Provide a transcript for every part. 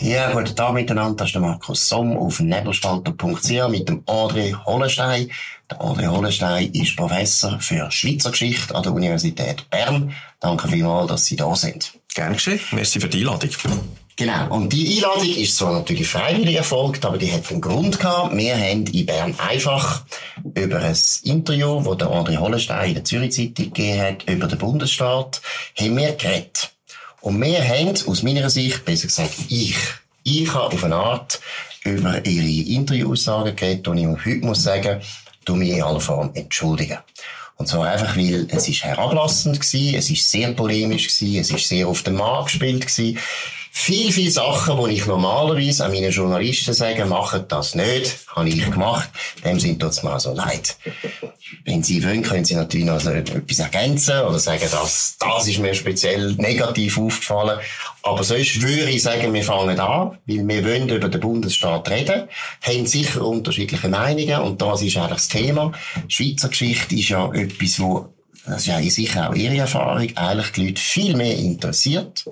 Ja, guten Tag miteinander. Das ist der Markus Somm auf nebelspalter.ch mit dem André Hollenstein. Der André Hollenstein ist Professor für Schweizer Geschichte an der Universität Bern. Danke vielmals, dass Sie da sind. Gerne geschehen. Merci für die Einladung. Genau. Und die Einladung ist zwar natürlich freiwillig erfolgt, aber die hat einen Grund gehabt. Wir haben in Bern einfach über ein Interview, das der André Hollenstein in der Zürich Zeitung gegeben hat, über den Bundesstaat, haben wir geredet. Und wir haben, aus meiner Sicht, besser gesagt ich, ich habe auf eine Art über ihre Interviewaussagen geredet, und ich heute muss sagen, du mich in aller Form entschuldigen. Und zwar einfach, weil es ist herablassend gewesen, es ist sehr polemisch gewesen, es ist sehr auf den Markt gespielt gewesen. Viel, viel Sachen, die ich normalerweise an meine Journalisten sage, machen das nicht, habe ich gemacht. Dem sind tut's mir also leid. Wenn Sie wollen, können Sie natürlich noch etwas ergänzen oder sagen, das, das ist mir speziell negativ aufgefallen. Aber sonst würde ich sagen, wir fangen an, weil wir wollen über den Bundesstaat reden, haben sicher unterschiedliche Meinungen und das ist eigentlich das Thema. Schweizer Geschichte ist ja etwas, wo, das ist ja sicher auch Ihre Erfahrung, eigentlich die Leute viel mehr interessiert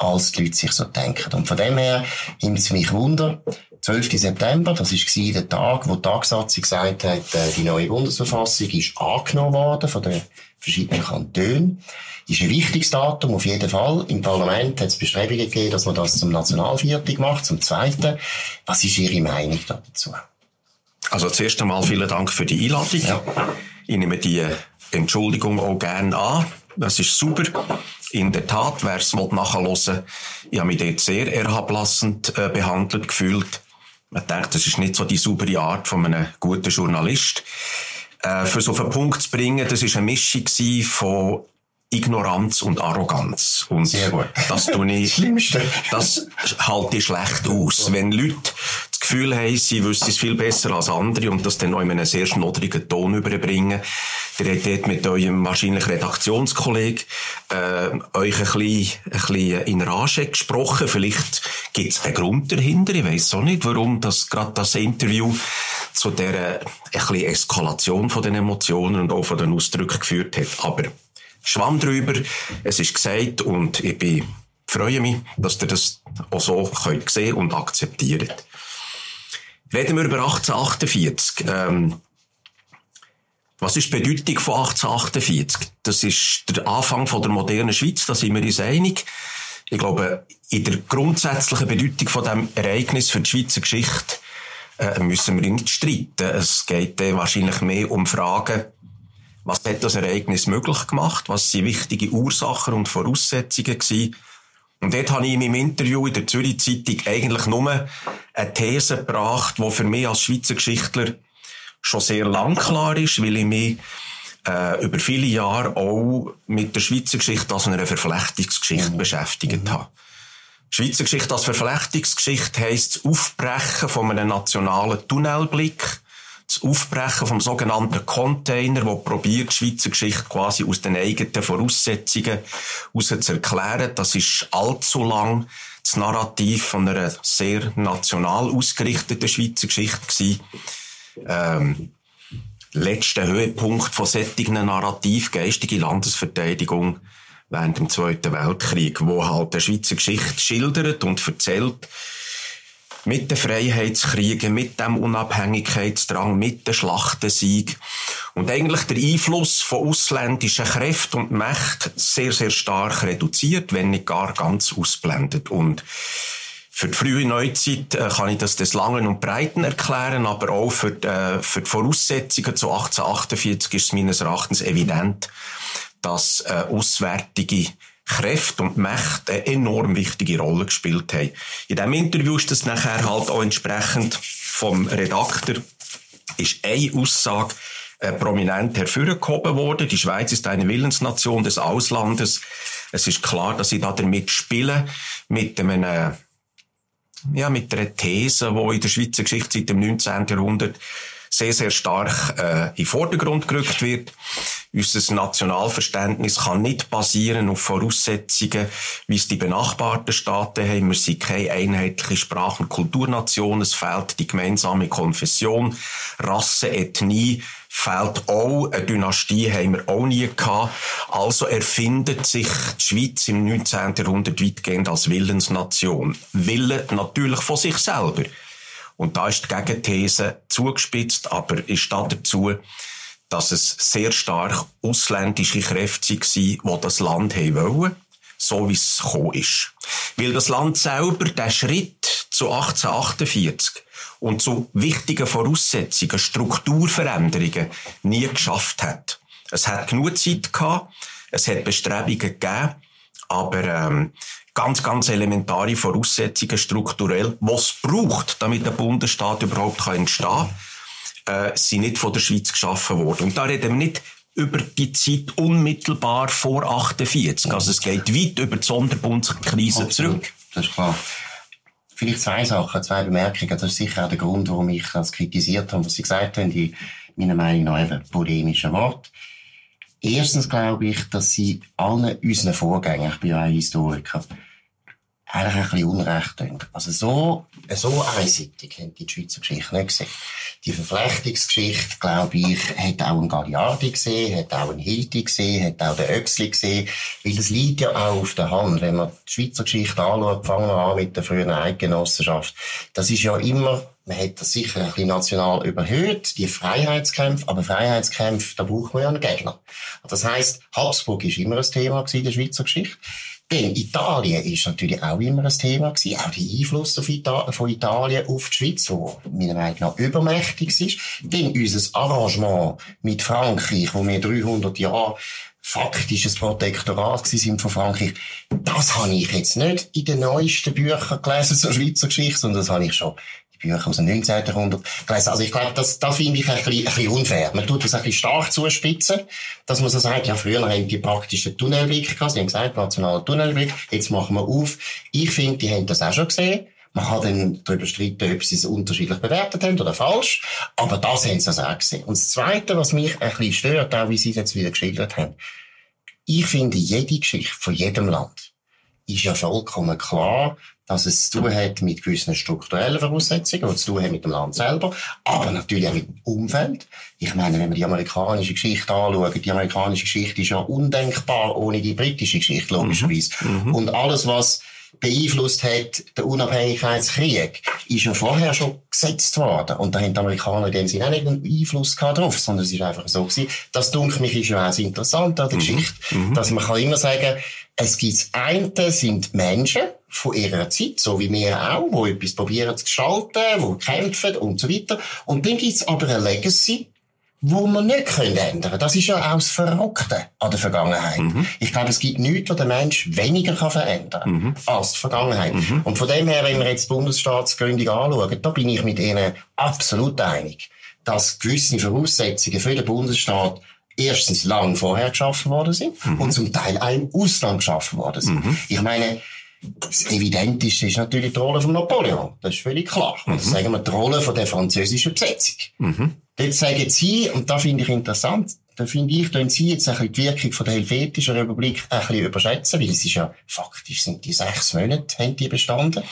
als die Leute sich so denken. Und von dem her nimmt es mich Wunder, 12. September, das war der Tag, wo die Tagsatzung gesagt hat, äh, die neue Bundesverfassung ist angenommen worden von den verschiedenen Kantonen. Ist ein wichtiges Datum, auf jeden Fall. Im Parlament hat es Bestrebungen gegeben, dass man das zum Nationalviertel macht, zum Zweiten. Was ist Ihre Meinung dazu? Also zuerst einmal vielen Dank für die Einladung. Ja. Ich nehme die Entschuldigung auch gerne an. Das ist super. In der Tat, wer es nachhören will, ich habe mich dort sehr erhablassend äh, behandelt gefühlt. Man denkt, das ist nicht so die saubere Art von einem guten Journalist. Äh, für so den Punkt zu bringen, das ist eine Mischung von Ignoranz und Arroganz. Und Sehr gut. das tue ich, Schlimmste. das halte ich schlecht aus. Wenn Leute das Gefühl haben, sie wüssten es viel besser als andere und das dann auch in einem sehr schnoddrigen Ton überbringen, ihr habt dort mit eurem wahrscheinlich Redaktionskollegen äh, euch ein bisschen, ein bisschen in Rage gesprochen. Vielleicht gibt es einen Grund dahinter. Ich weiß auch nicht, warum das gerade das Interview zu der ein bisschen Eskalation von den Emotionen und auch von den Ausdrücken geführt hat. Aber Schwamm drüber, es ist gesagt und ich bin, freue mich, dass ihr das auch so könnt sehen und akzeptiert. Reden wir über 1848. Ähm, was ist die Bedeutung von 1848? Das ist der Anfang von der modernen Schweiz, da sind wir uns einig. Ich glaube, in der grundsätzlichen Bedeutung von dem Ereignis für die Schweizer Geschichte äh, müssen wir nicht streiten. Es geht äh, wahrscheinlich mehr um Fragen, was hat das Ereignis möglich gemacht? Was sind wichtige Ursachen und Voraussetzungen gewesen? Und dort habe ich in meinem Interview in der Zürich Zeitung eigentlich nur eine These gebracht, die für mich als Schweizer Geschichtler schon sehr lang klar ist, weil ich mich äh, über viele Jahre auch mit der Schweizer Geschichte als einer Verflechtungsgeschichte mhm. beschäftigt mhm. habe. Schweizer Geschichte als Verflechtungsgeschichte heisst das Aufbrechen von einem nationalen Tunnelblick, Aufbrechen vom sogenannten Container, wo probiert, die Schweizer Geschichte quasi aus den eigenen Voraussetzungen heraus zu erklären. Das ist allzu lang das Narrativ von einer sehr national ausgerichteten Schweizer Geschichte gewesen ähm, letzter Höhepunkt von sättigen Narrativ, geistige Landesverteidigung während dem Zweiten Weltkrieg, wo halt der Schweizer Geschichte schildert und erzählt, mit den Freiheitskriegen, mit dem Unabhängigkeitsdrang, mit dem Schlachtensieg und eigentlich der Einfluss von ausländischen Kräften und Mächten sehr, sehr stark reduziert, wenn nicht gar ganz ausblendet. Und für die frühe Neuzeit äh, kann ich das des Langen und Breiten erklären, aber auch für die, äh, für die Voraussetzungen zu 1848 ist es meines Erachtens evident, dass äh, auswärtige Kräfte und Mächte eine enorm wichtige Rolle gespielt haben. In diesem Interview ist das nachher halt auch entsprechend vom Redakteur ist eine Aussage äh, prominent hervorgehoben worden. Die Schweiz ist eine Willensnation des Auslandes. Es ist klar, dass sie da damit spielen, mit einem äh, ja, mit einer These, die in der Schweizer Geschichte seit dem 19. Jahrhundert sehr, sehr stark äh, in Vordergrund gerückt wird. Unser Nationalverständnis kann nicht basieren auf Voraussetzungen, wie es die benachbarten Staaten haben. Wir sind keine einheitliche Sprach- und Kulturnation. Es fehlt die gemeinsame Konfession, Rasse, Ethnie, fehlt auch. Eine Dynastie haben wir auch nie gehabt. Also erfindet sich die Schweiz im 19. Jahrhundert weitgehend als Willensnation. Wille natürlich von sich selber. Und da ist die Gegenthese zugespitzt, aber ist da dazu, dass es sehr stark ausländische Kräfte waren, die das Land haben wollen, so wie es gekommen ist. Weil das Land selber den Schritt zu 1848 und zu wichtigen Voraussetzungen, Strukturveränderungen nie geschafft hat. Es hat genug Zeit gehabt, es hat Bestrebungen gegeben, aber ähm, ganz, ganz elementare Voraussetzungen strukturell, was braucht, damit der Bundesstaat überhaupt entstehen kann, äh, sind nicht von der Schweiz geschaffen worden. Und da reden wir nicht über die Zeit unmittelbar vor 48. Also es geht weit über die Sonderbundskrise zurück. Das ist klar. Vielleicht zwei Sachen, zwei Bemerkungen. Das ist sicher auch der Grund, warum ich das kritisiert habe, was Sie gesagt haben, die meiner Meinung nach eben polemischen Wort. Erstens glaube ich, dass Sie allen unseren Vorgängern, ich bin ja ein Historiker, eigentlich ein bisschen Unrecht tun. Also so, so einseitig haben die Schweizer Geschichte nicht gesehen. Die Verflechtungsgeschichte, glaube ich, hat auch ein Galliardi gesehen, hat auch ein Hilti gesehen, hat auch der Oechsli gesehen. Weil es liegt ja auch auf der Hand, wenn man die Schweizer Geschichte anschaut, fangen wir an mit der frühen Eidgenossenschaft. Das ist ja immer man hat das sicher ein bisschen national überhöht, die Freiheitskämpfe, aber Freiheitskämpfe, da braucht man ja einen Gegner. Das heisst, Habsburg ist immer ein Thema in der Schweizer Geschichte. Denn Italien ist natürlich auch immer ein Thema gewesen, auch der Einfluss Ita von Italien auf die Schweiz, wo meiner Meinung nach übermächtig ist. Denn unser Arrangement mit Frankreich, wo wir 300 Jahre faktisches Protektorat sind von Frankreich, das habe ich jetzt nicht in den neuesten Büchern gelesen zur Schweizer Geschichte, sondern das habe ich schon Bücher aus dem 19. Jahrhundert gelesen. Also ich glaube, das, das finde ich ein bisschen, ein bisschen unfair. Man tut das ein bisschen stark zuspitzen, dass man so sagt, ja, früher haben die praktisch den Tunnelblick gehabt. Sie haben gesagt, nationaler Tunnelblick. Jetzt machen wir auf. Ich finde, die haben das auch schon gesehen. Man kann dann darüber streiten, ob sie es unterschiedlich bewertet haben oder falsch. Aber das haben sie also auch gesehen. Und das Zweite, was mich ein bisschen stört, auch wie Sie es jetzt wieder geschildert haben. Ich finde, jede Geschichte von jedem Land ist ja vollkommen klar, dass es zu tun hat mit gewissen strukturellen Voraussetzungen, die zu tun haben mit dem Land selber, aber natürlich auch mit dem Umfeld. Ich meine, wenn wir die amerikanische Geschichte anschauen, die amerikanische Geschichte ist ja undenkbar ohne die britische Geschichte, logischerweise. Mhm. mhm. Und alles, was beeinflusst hat, der Unabhängigkeitskrieg, ist ja vorher schon gesetzt worden. Und da haben die Amerikaner in dem Sinne auch nicht einen Einfluss gehabt drauf, sondern es ist einfach so gewesen. Das, denke mich, ist ja auch interessant an der mhm. Geschichte, mhm. dass man kann immer sagen, es gibt eine sind Menschen von ihrer Zeit, so wie wir auch, die etwas probieren zu gestalten, die kämpfen und so weiter. Und dann gibt es aber eine Legacy, wo man nicht können ändern Das ist ja auch das Verrückte an der Vergangenheit. Mhm. Ich glaube, es gibt nichts, was der Mensch weniger kann verändern kann mhm. als die Vergangenheit. Mhm. Und von dem her, wenn wir jetzt die Bundesstaatsgründung anschauen, da bin ich mit Ihnen absolut einig, dass gewisse Voraussetzungen für den Bundesstaat erstens lang vorher geschaffen worden sind mhm. und zum Teil auch im Ausland geschaffen worden sind. Mhm. Ich meine, das Evidenteste ist natürlich die Rolle von Napoleon. Das ist völlig klar. Mhm. Das sagen wir die Rolle von der französischen Besetzung. Mhm. Dort sagen Sie, und da finde ich interessant, da finde ich, tun Sie jetzt ein bisschen die Wirkung von der Helvetischen Republik ein bisschen überschätzen, weil es ist ja, faktisch sind die sechs Monate, haben die bestanden.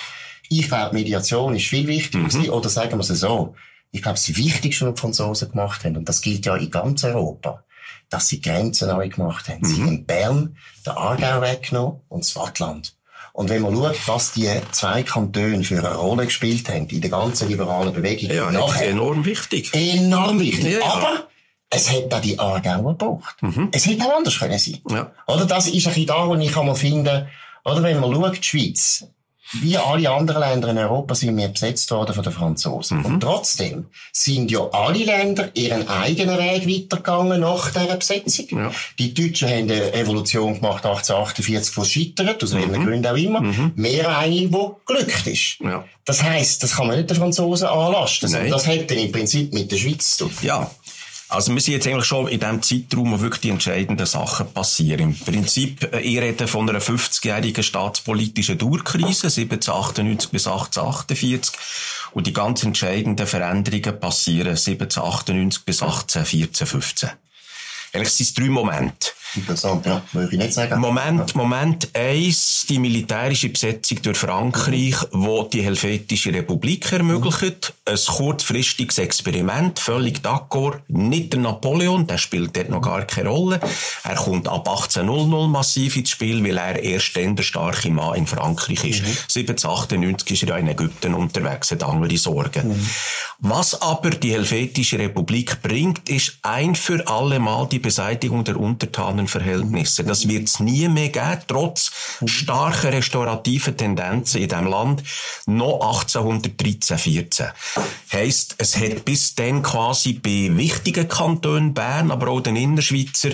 Ich glaube, Mediation ist viel wichtiger mhm. oder sagen wir es so, ich glaube, das Wichtigste, was die Franzosen gemacht haben, und das gilt ja in ganz Europa, dass sie Grenzen neu gemacht haben. Mhm. Sie haben Bern, den Aargau weggenommen und das Wattland. Und wenn man schaut, was die zwei Kantone für eine Rolle gespielt haben in der ganzen liberalen Bewegung, ja, nachher, enorm wichtig. Enorm wichtig. Ja, ja. Aber es hätte auch die Aargauer gebraucht. Mhm. Es hätte auch anders können sein. Ja. Oder das ist ein bisschen da, wo ich einmal finde, oder wenn man schaut, die Schweiz, wie alle anderen Länder in Europa sind wir besetzt worden von den Franzosen. Mhm. Und trotzdem sind ja alle Länder ihren eigenen Weg weitergegangen nach dieser Besetzung. Ja. Die Deutschen haben eine Evolution gemacht 1848, die scheitert, aus welchen mhm. Gründen auch immer. Mhm. Mehr eine, die glückt ist. Ja. Das heisst, das kann man nicht den Franzosen anlasten. Das hat dann im Prinzip mit der Schweiz zu tun. Ja. Also wir sind jetzt eigentlich schon in dem Zeitraum, wo wirklich die entscheidenden Sachen passieren. Im Prinzip, äh, ich rede von einer 50-jährigen staatspolitischen Dauerkrise, 1798 bis 1848. Und die ganz entscheidenden Veränderungen passieren 1798 bis 1814, 15. Eigentlich sind es drei Momente. Interessant, ja. Würde ich nicht sagen. Moment, Moment eins, die militärische Besetzung durch Frankreich, wo die Helvetische Republik ermöglicht. Ein kurzfristiges Experiment, völlig d'accord. Nicht der Napoleon, der spielt dort noch gar keine Rolle. Er kommt ab 1800 massiv ins Spiel, weil er erst dann der starke Mann in Frankreich ist. Mhm. 1798 ist er ja in Ägypten unterwegs, hat andere Sorgen. Mhm. Was aber die Helvetische Republik bringt, ist ein für alle Mal die Beseitigung der Untertanen Verhältnisse. Das wird es nie mehr geben, trotz starker restaurativer Tendenzen in diesem Land, noch 1813, 14. Heisst, es hat bis dann quasi bei wichtigen Kantonen, Bern, aber auch den Innerschweizer,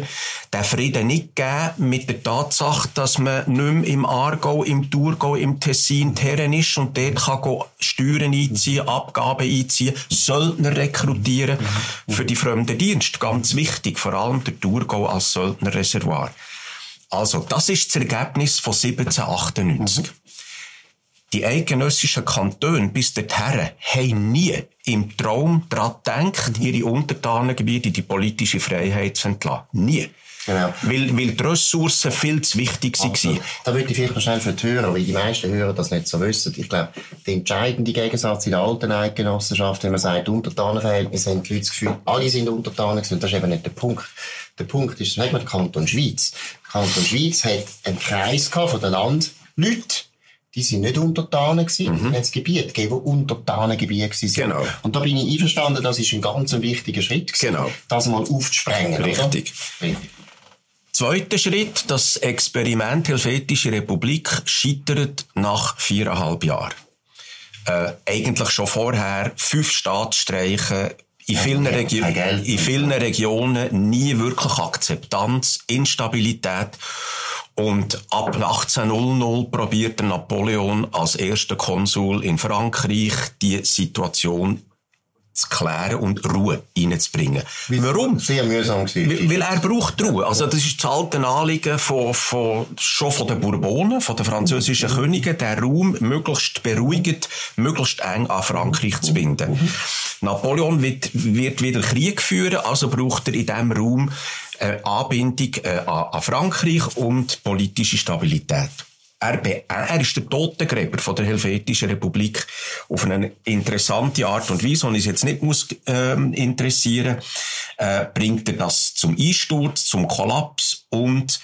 den Frieden nicht gegeben mit der Tatsache, dass man nicht mehr im Aargau, im Thurgau, im Tessin Terren ist und dort kann Steuern einziehen, Abgaben einziehen, Söldner rekrutieren für die fremden Dienste. Ganz wichtig, vor allem der Thurgau als Söldner Reservoir. Also, das ist das Ergebnis von 1798. Mhm. Die eidgenössischen Kantone bis dahin haben nie im Traum daran gedacht, ihre Untertanengebiete in die politische Freiheit zu entlassen. Nie. Genau. Weil, weil die Ressourcen viel zu wichtig waren. Da würde ich vielleicht noch schnell für die Hörer, weil die meisten Hörer das nicht so wissen. Ich glaube, der entscheidende Gegensatz in der alten Eidgenossenschaft, wenn man sagt, Untertanenverhältnisse, haben die Leute das Gefühl, alle sind Untertanen gewesen. Das ist eben nicht der Punkt. Der Punkt ist, sagen wir, der Kanton Schweiz. Der Kanton Schweiz hat einen Kreis gehabt von den Landleuten, die sind nicht Untertanen gewesen. Mhm. Es Gebiet gegeben, die Untertanengebiete waren. Genau. Und da bin ich einverstanden, das ist ein ganz wichtiger Schritt gewesen, genau. das mal aufzusprengen. Richtig. Richtig. Zweiter Schritt, das Experiment Helvetische Republik scheitert nach viereinhalb Jahren. Äh, eigentlich schon vorher fünf Staatsstreiche, in vielen, Regi in vielen Regionen nie wirklich Akzeptanz, Instabilität. Und ab 1800 probiert Napoleon als erster Konsul in Frankreich die Situation zu klären und Ruhe reinzubringen. Warum? Sehr mühsam gewesen. Weil er braucht Ruhe. Also das ist das alte Anliegen von, von, schon von den Bourbonen, von den französischen mhm. Königen, der Raum möglichst beruhigend, möglichst eng an Frankreich zu binden. Mhm. Napoleon wird, wird wieder Krieg führen, also braucht er in diesem Raum eine Anbindung äh, an, an Frankreich und politische Stabilität. Er, er ist der Totengräber von der Helvetischen Republik auf eine interessante Art und Weise, und es jetzt nicht muss ähm, interessieren, äh, bringt er das zum Einsturz, zum Kollaps und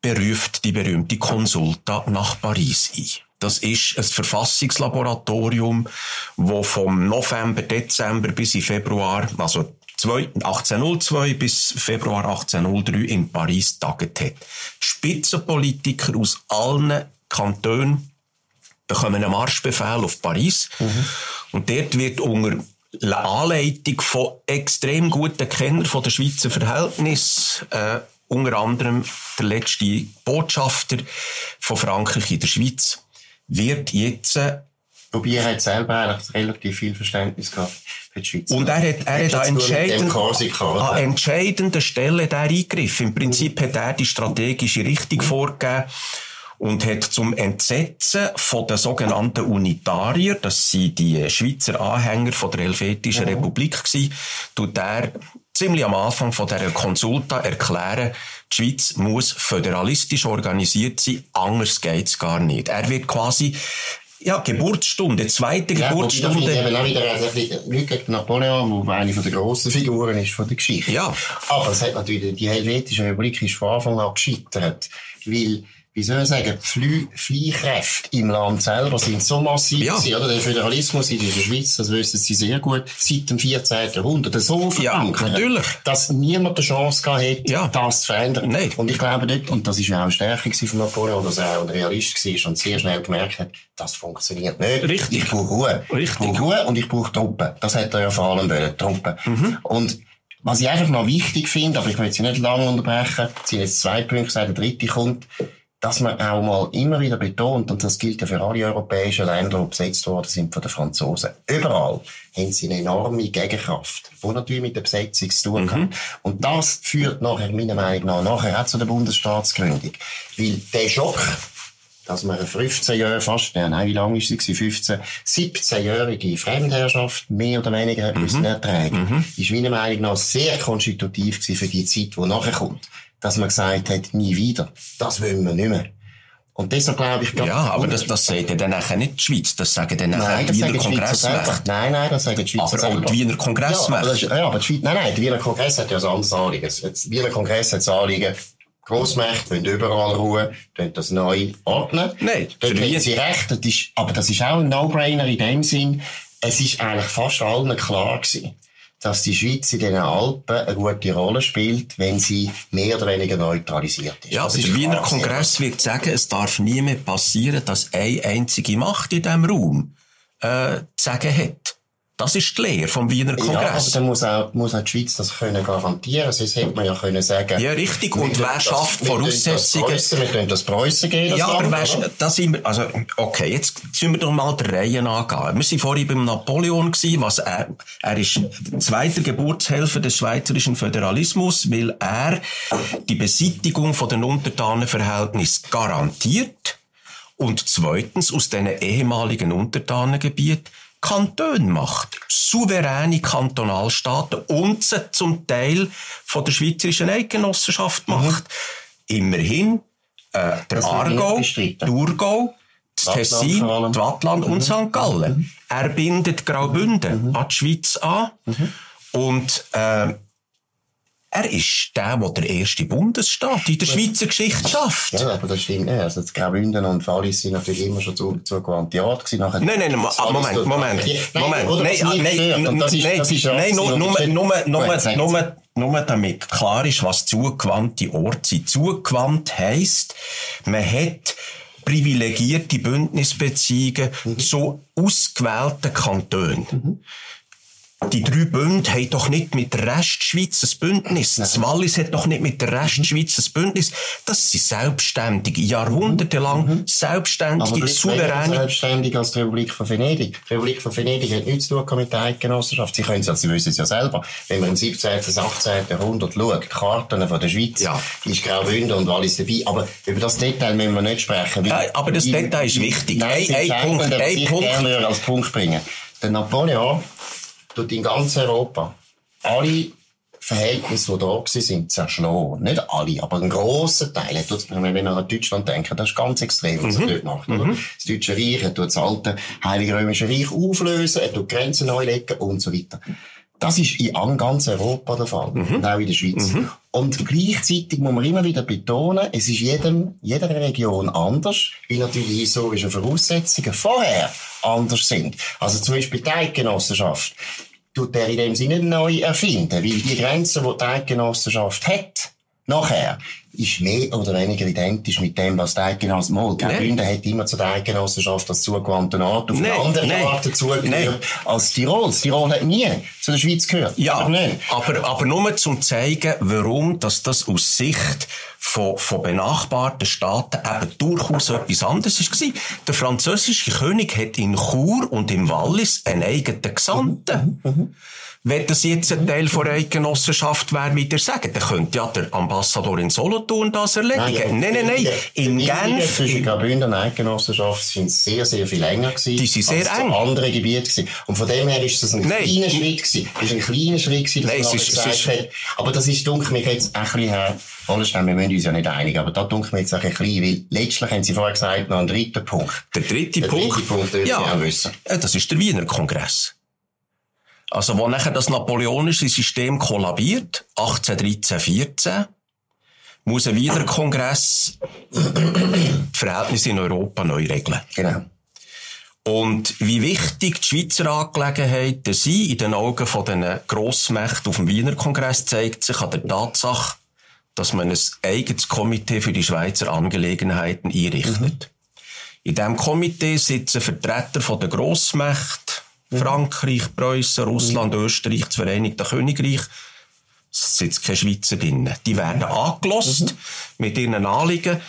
beruft die berühmte Konsulta nach Paris ein. Das ist ein Verfassungslaboratorium, wo vom November, Dezember bis in Februar, also 1802 bis Februar 1803 in Paris taget hat. Die Spitzenpolitiker aus allen Kantonen bekommen einen Marschbefehl auf Paris. Mhm. Und dort wird unter Anleitung von extrem guten Kennern von der Schweizer Verhältnis, äh, unter anderem der letzte Botschafter von Frankreich in der Schweiz, wird jetzt äh, Wobei er hat selber eigentlich relativ viel Verständnis gehabt für die Schweiz. Und er hat, er hat, an, entscheidend, an entscheidender Stelle der eingegriffen. Im Prinzip hat er die strategische Richtung vorgegeben und hat zum Entsetzen von den sogenannten Unitarier, das sind die Schweizer Anhänger von der Helvetischen mhm. Republik gewesen, tut er ziemlich am Anfang von der Konsulta erklären, die Schweiz muss föderalistisch organisiert sein, anders geht's gar nicht. Er wird quasi ja, Geburtsstunde, zweite ja, Geburtsstunde. Ja, eben auch wieder also nicht gegen Napoleon, der eine der grossen Figuren ist von der Geschichte. Ja. Aber es hat natürlich, die Helvetische Republik ist von Anfang an gescheitert, weil wie soll ich sagen, die Fliehkräfte im Land selber sind so massiv ja. gewesen, oder? Der Föderalismus in der Schweiz, das wissen Sie sehr gut, seit dem 14. Jahrhundert so verankert, ja, natürlich. dass niemand die Chance gehabt hätte, ja. das zu verändern. Nein. Und ich glaube nicht, und das ist ja auch eine Stärke von Napoleon, dass er auch ein Realist war und sehr schnell gemerkt hat, das funktioniert nicht. Richtig. Ich brauche Ruhe. Richtig. Ich brauche Ruhe und ich brauche Truppen. Das hat er ja vor allem wollen, Truppen. Mhm. Und was ich einfach noch wichtig finde, aber ich will Sie nicht lange unterbrechen, sind jetzt zwei Punkte, der dritte kommt, dass man auch mal immer wieder betont, und das gilt ja für alle europäischen Länder, die besetzt worden sind von den Franzosen, überall haben sie eine enorme Gegenkraft, die natürlich mit der Besetzung zu tun hat. Mhm. Und das führt nachher, meiner Meinung nach, nachher auch zu der Bundesstaatsgründung. Weil der Schock, dass man eine 15 Jahre fast, nein, wie lange ist sie 15, 17-jährige Fremdherrschaft mehr oder weniger mhm. müssen ertragen, mhm. ist meiner Meinung nach sehr konstitutiv für die Zeit, die nachher kommt dass man gesagt hat, nie wieder. Das wollen wir nicht mehr. Und deshalb glaube ich, Ja, aber das, das sagt ja dann nachher nicht die Schweiz, das sagen dann nachher die Wiener Kongressmächte. Nein, nein, das sagen die Schweizer Aber auch die Wiener Kongressmächte. Ja, ja, aber die Schweiz, nein, nein, der Wiener Kongress hat ja ein anderes Anliegen. Der Wiener Kongress hat das Anliegen, Grossmächte wollen überall ruhen, wollen das neu ordnen. Nein, Dort haben sie recht, das ist, aber das ist auch ein No-Brainer in dem Sinn, es ist eigentlich fast allen klar gewesen dass die Schweiz in den Alpen eine gute Rolle spielt, wenn sie mehr oder weniger neutralisiert ist. Ja, aber der Wiener Kongress wird sagen, es darf nie mehr passieren, dass eine einzige Macht in diesem Raum äh, zu sagen hat. Das ist die Lehre vom Wiener Kongress. Ja, aber dann muss auch, muss auch die Schweiz das können garantieren. Sonst hätte man ja können sagen. Ja, richtig. Und wer schafft Voraussetzungen? Wir können das Preußen geben. Ja, aber weißt, das sind wir, also, okay, jetzt müssen wir doch mal der Reihe angehen. Wir sind vorhin beim Napoleon gewesen, was er, er ist zweiter Geburtshelfer des schweizerischen Föderalismus, weil er die Beseitigung von den Untertanenverhältnissen garantiert und zweitens aus diesen ehemaligen Untertanengebieten Kantone macht. Souveräne Kantonalstaaten und sie zum Teil von der Schweizerischen Eidgenossenschaft mhm. macht. Mhm. Immerhin, äh, der Aargau, Thurgau, das Tessin, das Wattland mhm. und St. Gallen. Mhm. Er bindet Graubünden mhm. an die Schweiz an. Mhm. Und, äh, er ist der, der der erste Bundesstaat in der Schweizer Geschichte schafft. Ja, aber das stimmt nicht. Also, Graubünden und Wallis sind natürlich immer schon zu, zu Quantiat gewesen. Nachher nein, nein, Moment, Moment, Moment. Nein, nein, nein, nur, nur, nur, nur, nur, nur damit klar ist, was zugewandte Orte sind. Zugewandt heisst, man hat privilegierte Bündnisbeziehungen mhm. zu ausgewählten Kantonen. Mhm die drei Bünde haben doch nicht mit der Restschweiz ein Bündnis. Nein. Das Wallis hat doch nicht mit der Restschweiz ein Bündnis. Das sind selbstständige, jahrhundertelang mhm. selbstständige, Aber souveräne. selbstständig als die Republik von Venedig. Die Republik von Venedig hat nichts zu tun mit der Eidgenossenschaft. Sie können es, Sie wissen es ja selber. Wenn man im 17. bis 18. Jahrhundert schaut, die Karten von der Schweiz, ja. ist Graubünden und Wallis dabei. Aber über das Detail müssen wir nicht sprechen. Ja, aber das Detail ist wichtig. Nein, ein, ein Punkt, ein Punkt. gerne als Punkt bringen. Der Napoleon tut in ganz Europa alle Verhältnisse, die da waren, sind zerschlagen. Nicht alle, aber ein grosser Teil. Wenn wir an Deutschland denken, das ist ganz extrem, was mhm. er dort macht. Mhm. Das Deutsche Reich, er tut das alte Heilige Römische Reich auflösen, er tut Grenzen neu legen und so weiter. Das ist in ganz Europa der Fall. Mhm. Und auch in der Schweiz. Mhm. Und gleichzeitig muss man immer wieder betonen, es ist jedem, jeder Region anders, weil natürlich historische Voraussetzungen vorher anders sind. Also zum Beispiel die Eidgenossenschaft tut er in dem Sinne neu erfinden, weil die Grenzen, die die Eidgenossenschaft hat, nachher, ist mehr oder weniger identisch mit dem, was die Eidgenossenschaft, mal, Graubünden hat immer zu der Eidgenossenschaft das zugewandte Art auf nee, eine andere nee, Art dazugehört nee. als Tirol. Das Tirol hat nie zu der Schweiz gehört. Ja, aber, aber nur zum zeigen, warum dass das aus Sicht von, von benachbarten Staaten eben durchaus etwas anderes war. Der französische König hat in Chur und im Wallis einen eigenen Gesandten. Mhm. Mhm. Wenn das jetzt ein Teil von einer Genossenschaft wäre, wie ihr sagt, dann könnte ja der Ambassador in Solothurn das erledigen. Nein, nein, nein. nein. In Genf. Zwischen Graubünden Eidgenossenschaft sind sehr, sehr viel länger gewesen. Die sind sehr eng. andere Gebiete gewesen. Und von dem her ist das ein nein. kleiner Schritt gewesen. Das ist ein kleiner Schritt gewesen, nein, es ist, es ist, hat. Aber das ist, dunkel mich jetzt ein bisschen her. Holstein, wir müssen uns ja nicht einig, aber da dunkel mir jetzt ein bisschen, weil letztlich haben Sie vorher gesagt, noch einen dritten Punkt. Der dritte der Punkt? Dritte Punkt, ja, auch wissen. das ist der Wiener Kongress. Also, wo nachher das napoleonische System kollabiert, 1813, 14, muss ein Wiener Kongress die Verhältnisse in Europa neu regeln. Genau. Und wie wichtig die Schweizer Angelegenheiten sind in den Augen von den Grossmächten auf dem Wiener Kongress zeigt sich an der Tatsache, dass man ein eigenes Komitee für die Schweizer Angelegenheiten einrichtet. Mhm. In diesem Komitee sitzen Vertreter von der Grossmächte, Frankreich, Preußen, Russland, mhm. Österreich, das Vereinigte Königreich. Es sitzt keine Schweizer drin. Die werden mhm. angelost mhm. mit ihren Anliegen.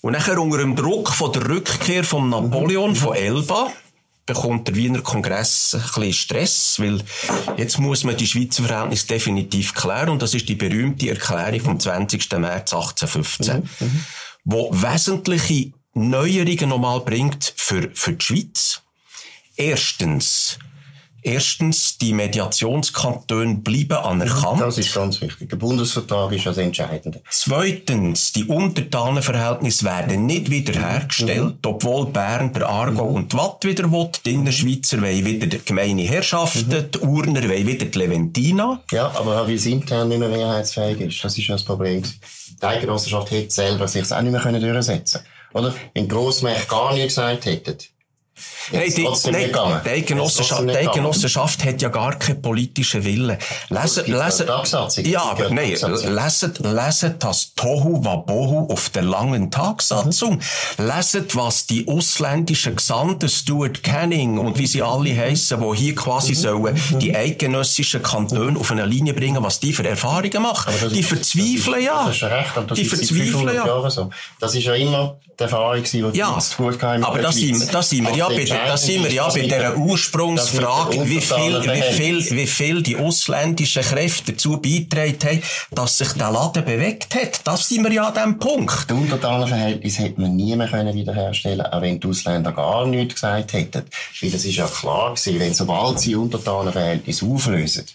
Und nachher unter dem Druck von der Rückkehr von Napoleon von Elba bekommt der Wiener Kongress ein bisschen Stress, weil jetzt muss man die Schweizer Verhältnisse definitiv klären und das ist die berühmte Erklärung vom 20. März 1815, mhm. wo wesentliche Neuerungen nochmal bringt für, für die Schweiz. Erstens, Erstens, die Mediationskantone bleiben anerkannt. Das ist ganz wichtig. Der Bundesvertrag ist das Entscheidende. Zweitens, die Untertanenverhältnisse werden nicht wiederhergestellt, mhm. obwohl Bern, der Aargau mhm. und die Watt wieder will. Die Innerschweizer wollen wieder die gemeine Herrschaften, mhm. die Urner wollen wieder die Leventina. Ja, aber wie es intern nicht mehr mehrheitsfähig ist, das ist ja das Problem. Die Eidgenossenschaft hätte selber sich auch nicht mehr durchsetzen können. Oder? Wenn die Grossmächte gar nichts gesagt hätten, Nein, die, nein, die Eidgenossenschaft, die Eidgenossenschaft hat ja gar keinen politischen Willen. Lesen, lesen, ja, aber nein, lesen, lesen das Tohu Wabohu auf der langen Tagsatzung. Mhm. Lesen, was die ausländischen Gesandten, Stuart Canning und wie sie alle heissen, die hier quasi mhm. sollen die eidgenössischen Kantone auf eine Linie bringen, was die für Erfahrungen machen. Die verzweifeln ja. Das ist recht, das die verzweifeln ja. So. Das ist ja immer die Erfahrung, die ja, zu gut aber da sind, da sind wir ja bei, da sind wir ja bei der Ursprungsfrage, wie viel, wie viel, wie viel die ausländischen Kräfte dazu beitragen haben, dass sich der Laden bewegt hat. Das sind wir ja an diesem Punkt. Das Untertanenverhältnis hätte man nie mehr wiederherstellen können, auch wenn die Ausländer gar nichts gesagt hätten. Weil das ist ja klar gewesen, wenn sobald sie Untertanenverhältnis auflösen,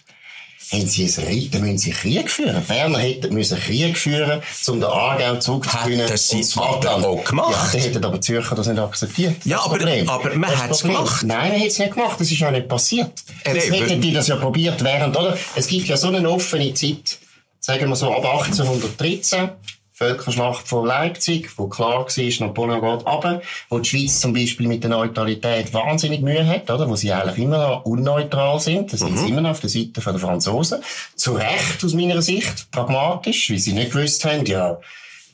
haben sie ein Ried, dann müssen sie Krieg führen. Berner hätten müssen Krieg führen, um den Aargau zurückzugewinnen. Hätten sie aber auch gemacht. Ja, dann hätten aber Zürcher das nicht akzeptiert. Ja, aber, aber man hat es gemacht. Nein, man hat es nicht gemacht. Das ist ja nicht passiert. Jetzt hätten die das ja probiert während, oder? Es gibt ja so eine offene Zeit, sagen wir so ab 1813, Völkerschlacht von Leipzig, wo klar war, Napoleon geht runter, wo die Schweiz zum Beispiel mit der Neutralität wahnsinnig Mühe hat, oder? Wo sie eigentlich immer noch unneutral sind. Das sind mhm. sie immer noch auf der Seite der Franzosen. Zu Recht aus meiner Sicht, pragmatisch, weil sie nicht gewusst haben, ja,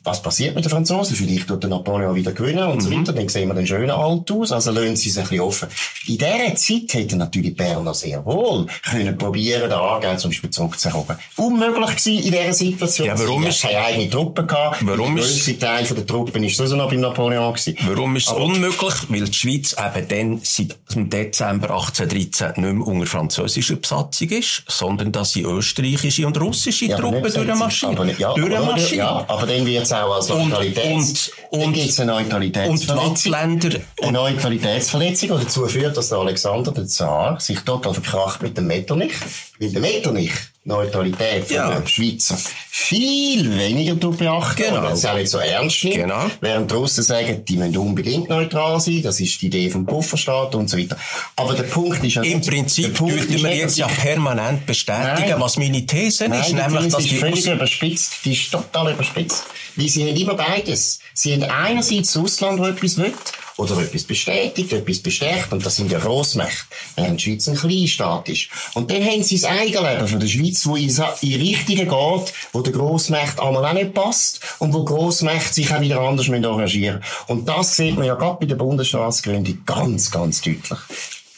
was passiert mit den Franzosen? Vielleicht tut der Napoleon wieder gewinnen und mhm. so weiter. Dann sehen wir den schönen Alt aus. Also lassen sie es ein bisschen offen. In dieser Zeit hätten natürlich Berner sehr wohl können probieren, den Aargau zum Beispiel zurückzuerobern. Unmöglich gewesen in dieser Situation. Ja, warum ist keine eigene Truppe gehabt. Warum der grösste Teil der Truppen ist sowieso noch beim Napoleon gewesen. Warum ist es unmöglich? Weil die Schweiz eben dann seit dem Dezember 1813 nicht mehr unter französischer Besatzung ist, sondern dass sie österreichische und russische ja, Truppen durchmarschieren. Ja, durchmarschieren. Ja, aber dann wird auch als Neutralitäts... Und, und, und, eine Neutralitätsverletzung. Und Länder... Eine Neutralitätsverletzung, die dazu führt, dass der Alexander, der Zar, sich total verkracht mit dem Metternich. Weil der Metternich Neutralität von ja. der Schweizer viel weniger beachten genau. und es auch nicht so ernst nimmt. Genau. Während die Russen sagen, die müssen unbedingt neutral sein, das ist die Idee vom Pufferstaat und so weiter. Aber der Punkt ist ja... Im Prinzip dürfen wir jetzt ja permanent bestätigen, Nein. was meine These Nein, ist, die nämlich, dass die... ist völlig überspitzt. Die ist total überspitzt. Weil sie haben immer beides. Sie haben einerseits das Ausland, das etwas will, oder etwas bestätigt, etwas bestärkt, und das sind ja Grossmächte, während die Schweiz ein Kleinstaat ist. Und dann haben sie das Eigenleben von der Schweiz, wo in, Richtungen geht, wo der Grossmächte einmal auch nicht passt, und wo Grossmächte sich auch wieder anders arrangieren müssen. Und das sieht man ja gerade bei der Bundesstaatsgründung ganz, ganz deutlich.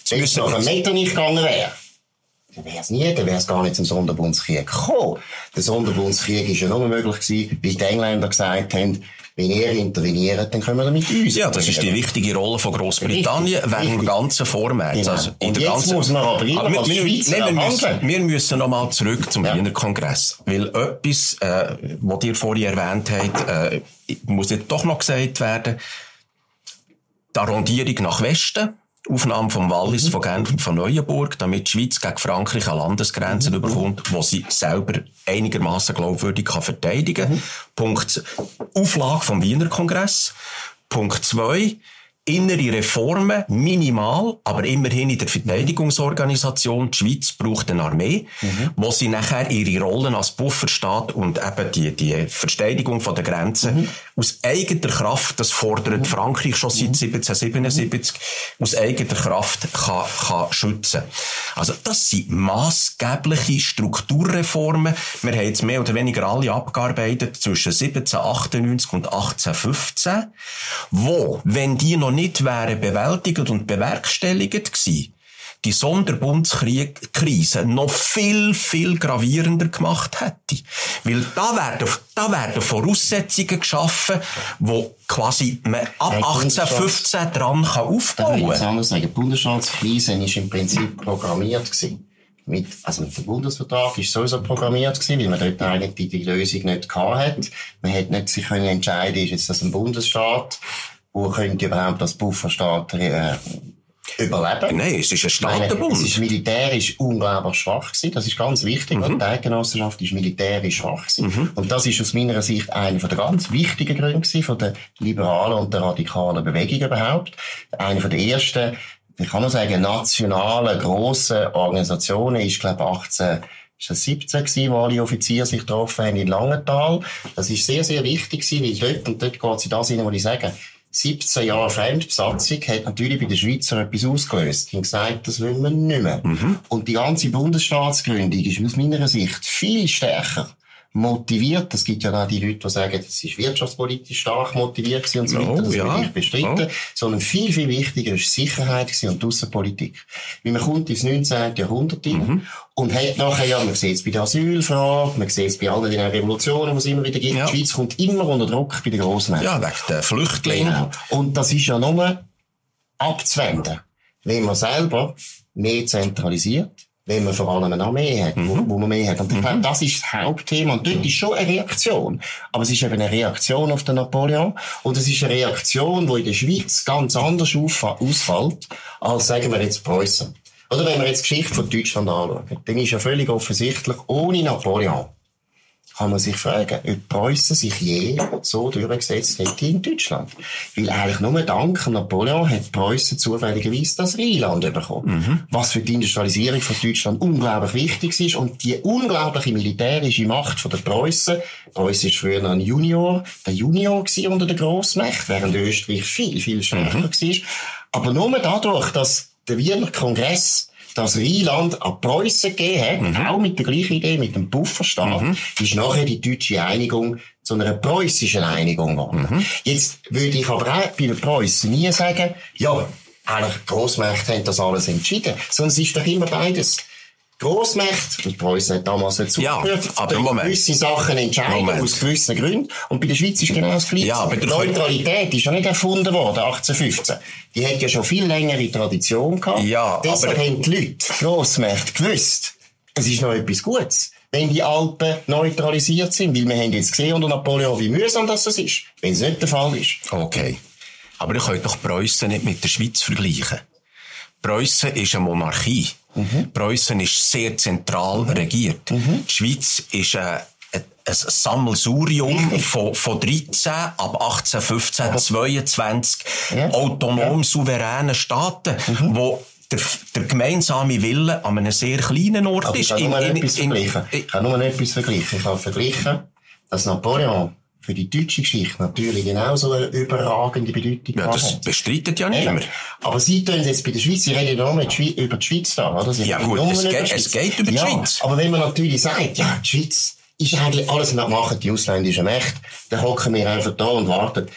Wenn es noch einen Meter nicht gegangen wäre, dann wäre es nie, dann wäre es gar nicht zum Sonderbundskrieg gekommen. Der Sonderbundskrieg ist ja nur möglich gewesen, weil die Engländer gesagt haben, wenn ihr interveniert, dann können wir mit uns. Ja, das ist die wichtige Rolle von Großbritannien während dem ganzen Vormärz. Genau. Also in Und der jetzt ganzen... muss man aber, aber wir, wir, wir, müssen, wir müssen nochmal zurück zum ja. Wiener Kongress. Weil etwas, äh, was ihr vorhin erwähnt habt, äh, muss jetzt doch noch gesagt werden, die Arrondierung nach Westen, Aufnahme vom Wallis, mhm. von Genf und von Neuenburg, damit die Schweiz gegen Frankreich an Landesgrenzen mhm. überkommt, wo sie selber einigermaßen glaubwürdig kann verteidigen. Mhm. Punkt Auflage vom Wiener Kongress. Punkt zwei innere Reformen, minimal, aber immerhin in der Verteidigungsorganisation. Die Schweiz braucht eine Armee, mhm. wo sie nachher ihre Rollen als Bufferstaat und eben die, die Verteidigung von der Grenzen mhm. aus eigener Kraft, das fordert mhm. Frankreich schon seit 1777, mhm. aus eigener Kraft kann, kann schützen. Also das sind maßgebliche Strukturreformen. Wir haben jetzt mehr oder weniger alle abgearbeitet zwischen 1798 und 1815, wo, wenn die noch nicht wären bewältigt und bewerkstelligt gewesen, die Sonderbundskrise noch viel, viel gravierender gemacht hätte. Weil da werden, da werden Voraussetzungen geschaffen, wo quasi man ab 1815 dran kann aufbauen kann. Ich anders sagen. Die Bundesstaatskrise ist im Prinzip programmiert gewesen. Mit, also mit dem Bundesvertrag ist sowieso programmiert gewesen, weil man dort eigentlich die Lösung nicht gehabt hat. Man hätte nicht sich können entscheiden, ist jetzt das ein Bundesstaat, wo könnte überhaupt als Bufferstaat äh, überleben. Nein, es ist ein Staatenbund. Es ist militärisch unglaublich schwach gewesen. Das ist ganz wichtig. Mhm. Die Eidgenossenschaft ist militärisch schwach gewesen. Mhm. Und das ist aus meiner Sicht einer der ganz wichtigen Gründe gewesen, von der liberalen und der radikalen Bewegung überhaupt. Einer der ersten, ich kann nur sagen, nationalen, grossen Organisationen ist, glaube ich, 18 ist das 17 gewesen, wo alle Offiziere sich getroffen haben in Langenthal. Das ist sehr, sehr wichtig gewesen, weil dort, und dort geht es in das hinein, was ich sage, 17 Jahre Fremdbesatzung hat natürlich bei den Schweizer etwas ausgelöst. Die haben gesagt, das wollen wir nicht mehr. Mhm. Und die ganze Bundesstaatsgründung ist aus meiner Sicht viel stärker motiviert. Es gibt ja auch die Leute, die sagen, das ist wirtschaftspolitisch stark motiviert und so weiter. Das ja. will ich bestreiten. Oh. Sondern viel, viel wichtiger ist Sicherheit und die Außenpolitik. Weil man kommt ins 19. Jahrhundert hin mhm. und hat nachher, ja, man sieht es bei der Asylfrage, man sieht es bei all den Revolutionen, die es immer wieder gibt. Ja. Die Schweiz kommt immer unter Druck bei den Grossmächten. Ja, wegen der Flüchtlinge. Genau. Und das ist ja nur abzuwenden, wenn man selber mehr zentralisiert wenn man vor allem eine Armee hat, mhm. wo, wo, man mehr hat. Und ich glaube, mhm. das ist das Hauptthema. Und dort ist schon eine Reaktion. Aber es ist eben eine Reaktion auf den Napoleon. Und es ist eine Reaktion, die in der Schweiz ganz anders ausfällt, als, sagen wir jetzt, Preußen. Oder wenn wir jetzt die Geschichte von Deutschland anschauen, dann ist ja völlig offensichtlich, ohne Napoleon kann man sich fragen, ob Preußen sich je so durchgesetzt hätte in Deutschland. Weil eigentlich nur dank Napoleon hat Preußen zufälligerweise das Rheinland bekommen. Mhm. Was für die Industrialisierung von Deutschland unglaublich wichtig ist und die unglaubliche militärische Macht von der Preußen. Preußen ist früher noch ein Junior, der Junior war unter der Grossmacht, während Österreich viel, viel stärker mhm. war. Aber nur dadurch, dass der Wiener Kongress das Rheinland an Preußen gegeben hat, mhm. auch mit der gleichen Idee, mit dem Pufferstaat, mhm. ist nachher die deutsche Einigung zu einer preußischen Einigung geworden. Mhm. Jetzt würde ich aber auch bei den Preußen nie sagen, ja, eigentlich die Grossmächte haben das alles entschieden, sondern es ist doch immer beides. Grossmächte, und Preußen hat damals dazu ja, aber Moment. gewisse Sachen entscheiden Moment. aus gewissen Gründen. Und bei der Schweiz ist genau das Gleiche. Ja, aber die Neutralität ist ja nicht erfunden worden, 1815. Die hat ja schon viel längere Tradition gehabt. Ja, Deshalb aber... haben die Leute, die Grossmächte, gewusst, es ist noch etwas Gutes wenn die Alpen neutralisiert sind. Weil wir haben jetzt gesehen unter Napoleon, wie mühsam das ist, wenn es nicht der Fall ist. Okay. Aber ihr könnt doch Preußen nicht mit der Schweiz vergleichen. Preußen ist eine Monarchie. Mhm. Preußen ist sehr zentral mhm. regiert. Mhm. Die Schweiz ist eine ein Sammelsurium von, von 13 ab 18, 15, 22 ja. autonom ja. souveränen Staaten, mhm. wo der, der gemeinsame Wille an einem sehr kleinen Ort Aber ist. Ich kann nur in, etwas in, vergleichen. Ich kann nur etwas vergleichen. Ich kann vergleichen, dass Napoleon für die deutsche Geschichte natürlich genauso eine überragende Bedeutung Ja, das bestreitet ja niemand. Aber Sie tun jetzt bei der Schweiz, Sie reden ja nur über die Schweiz da, oder? Sie ja gut, es geht, es geht, über die ja, Schweiz. Aber wenn man natürlich sagt, ja, die Schweiz ist eigentlich alles, was machen die ausländischen Mächte, dann hocken wir einfach da und warten.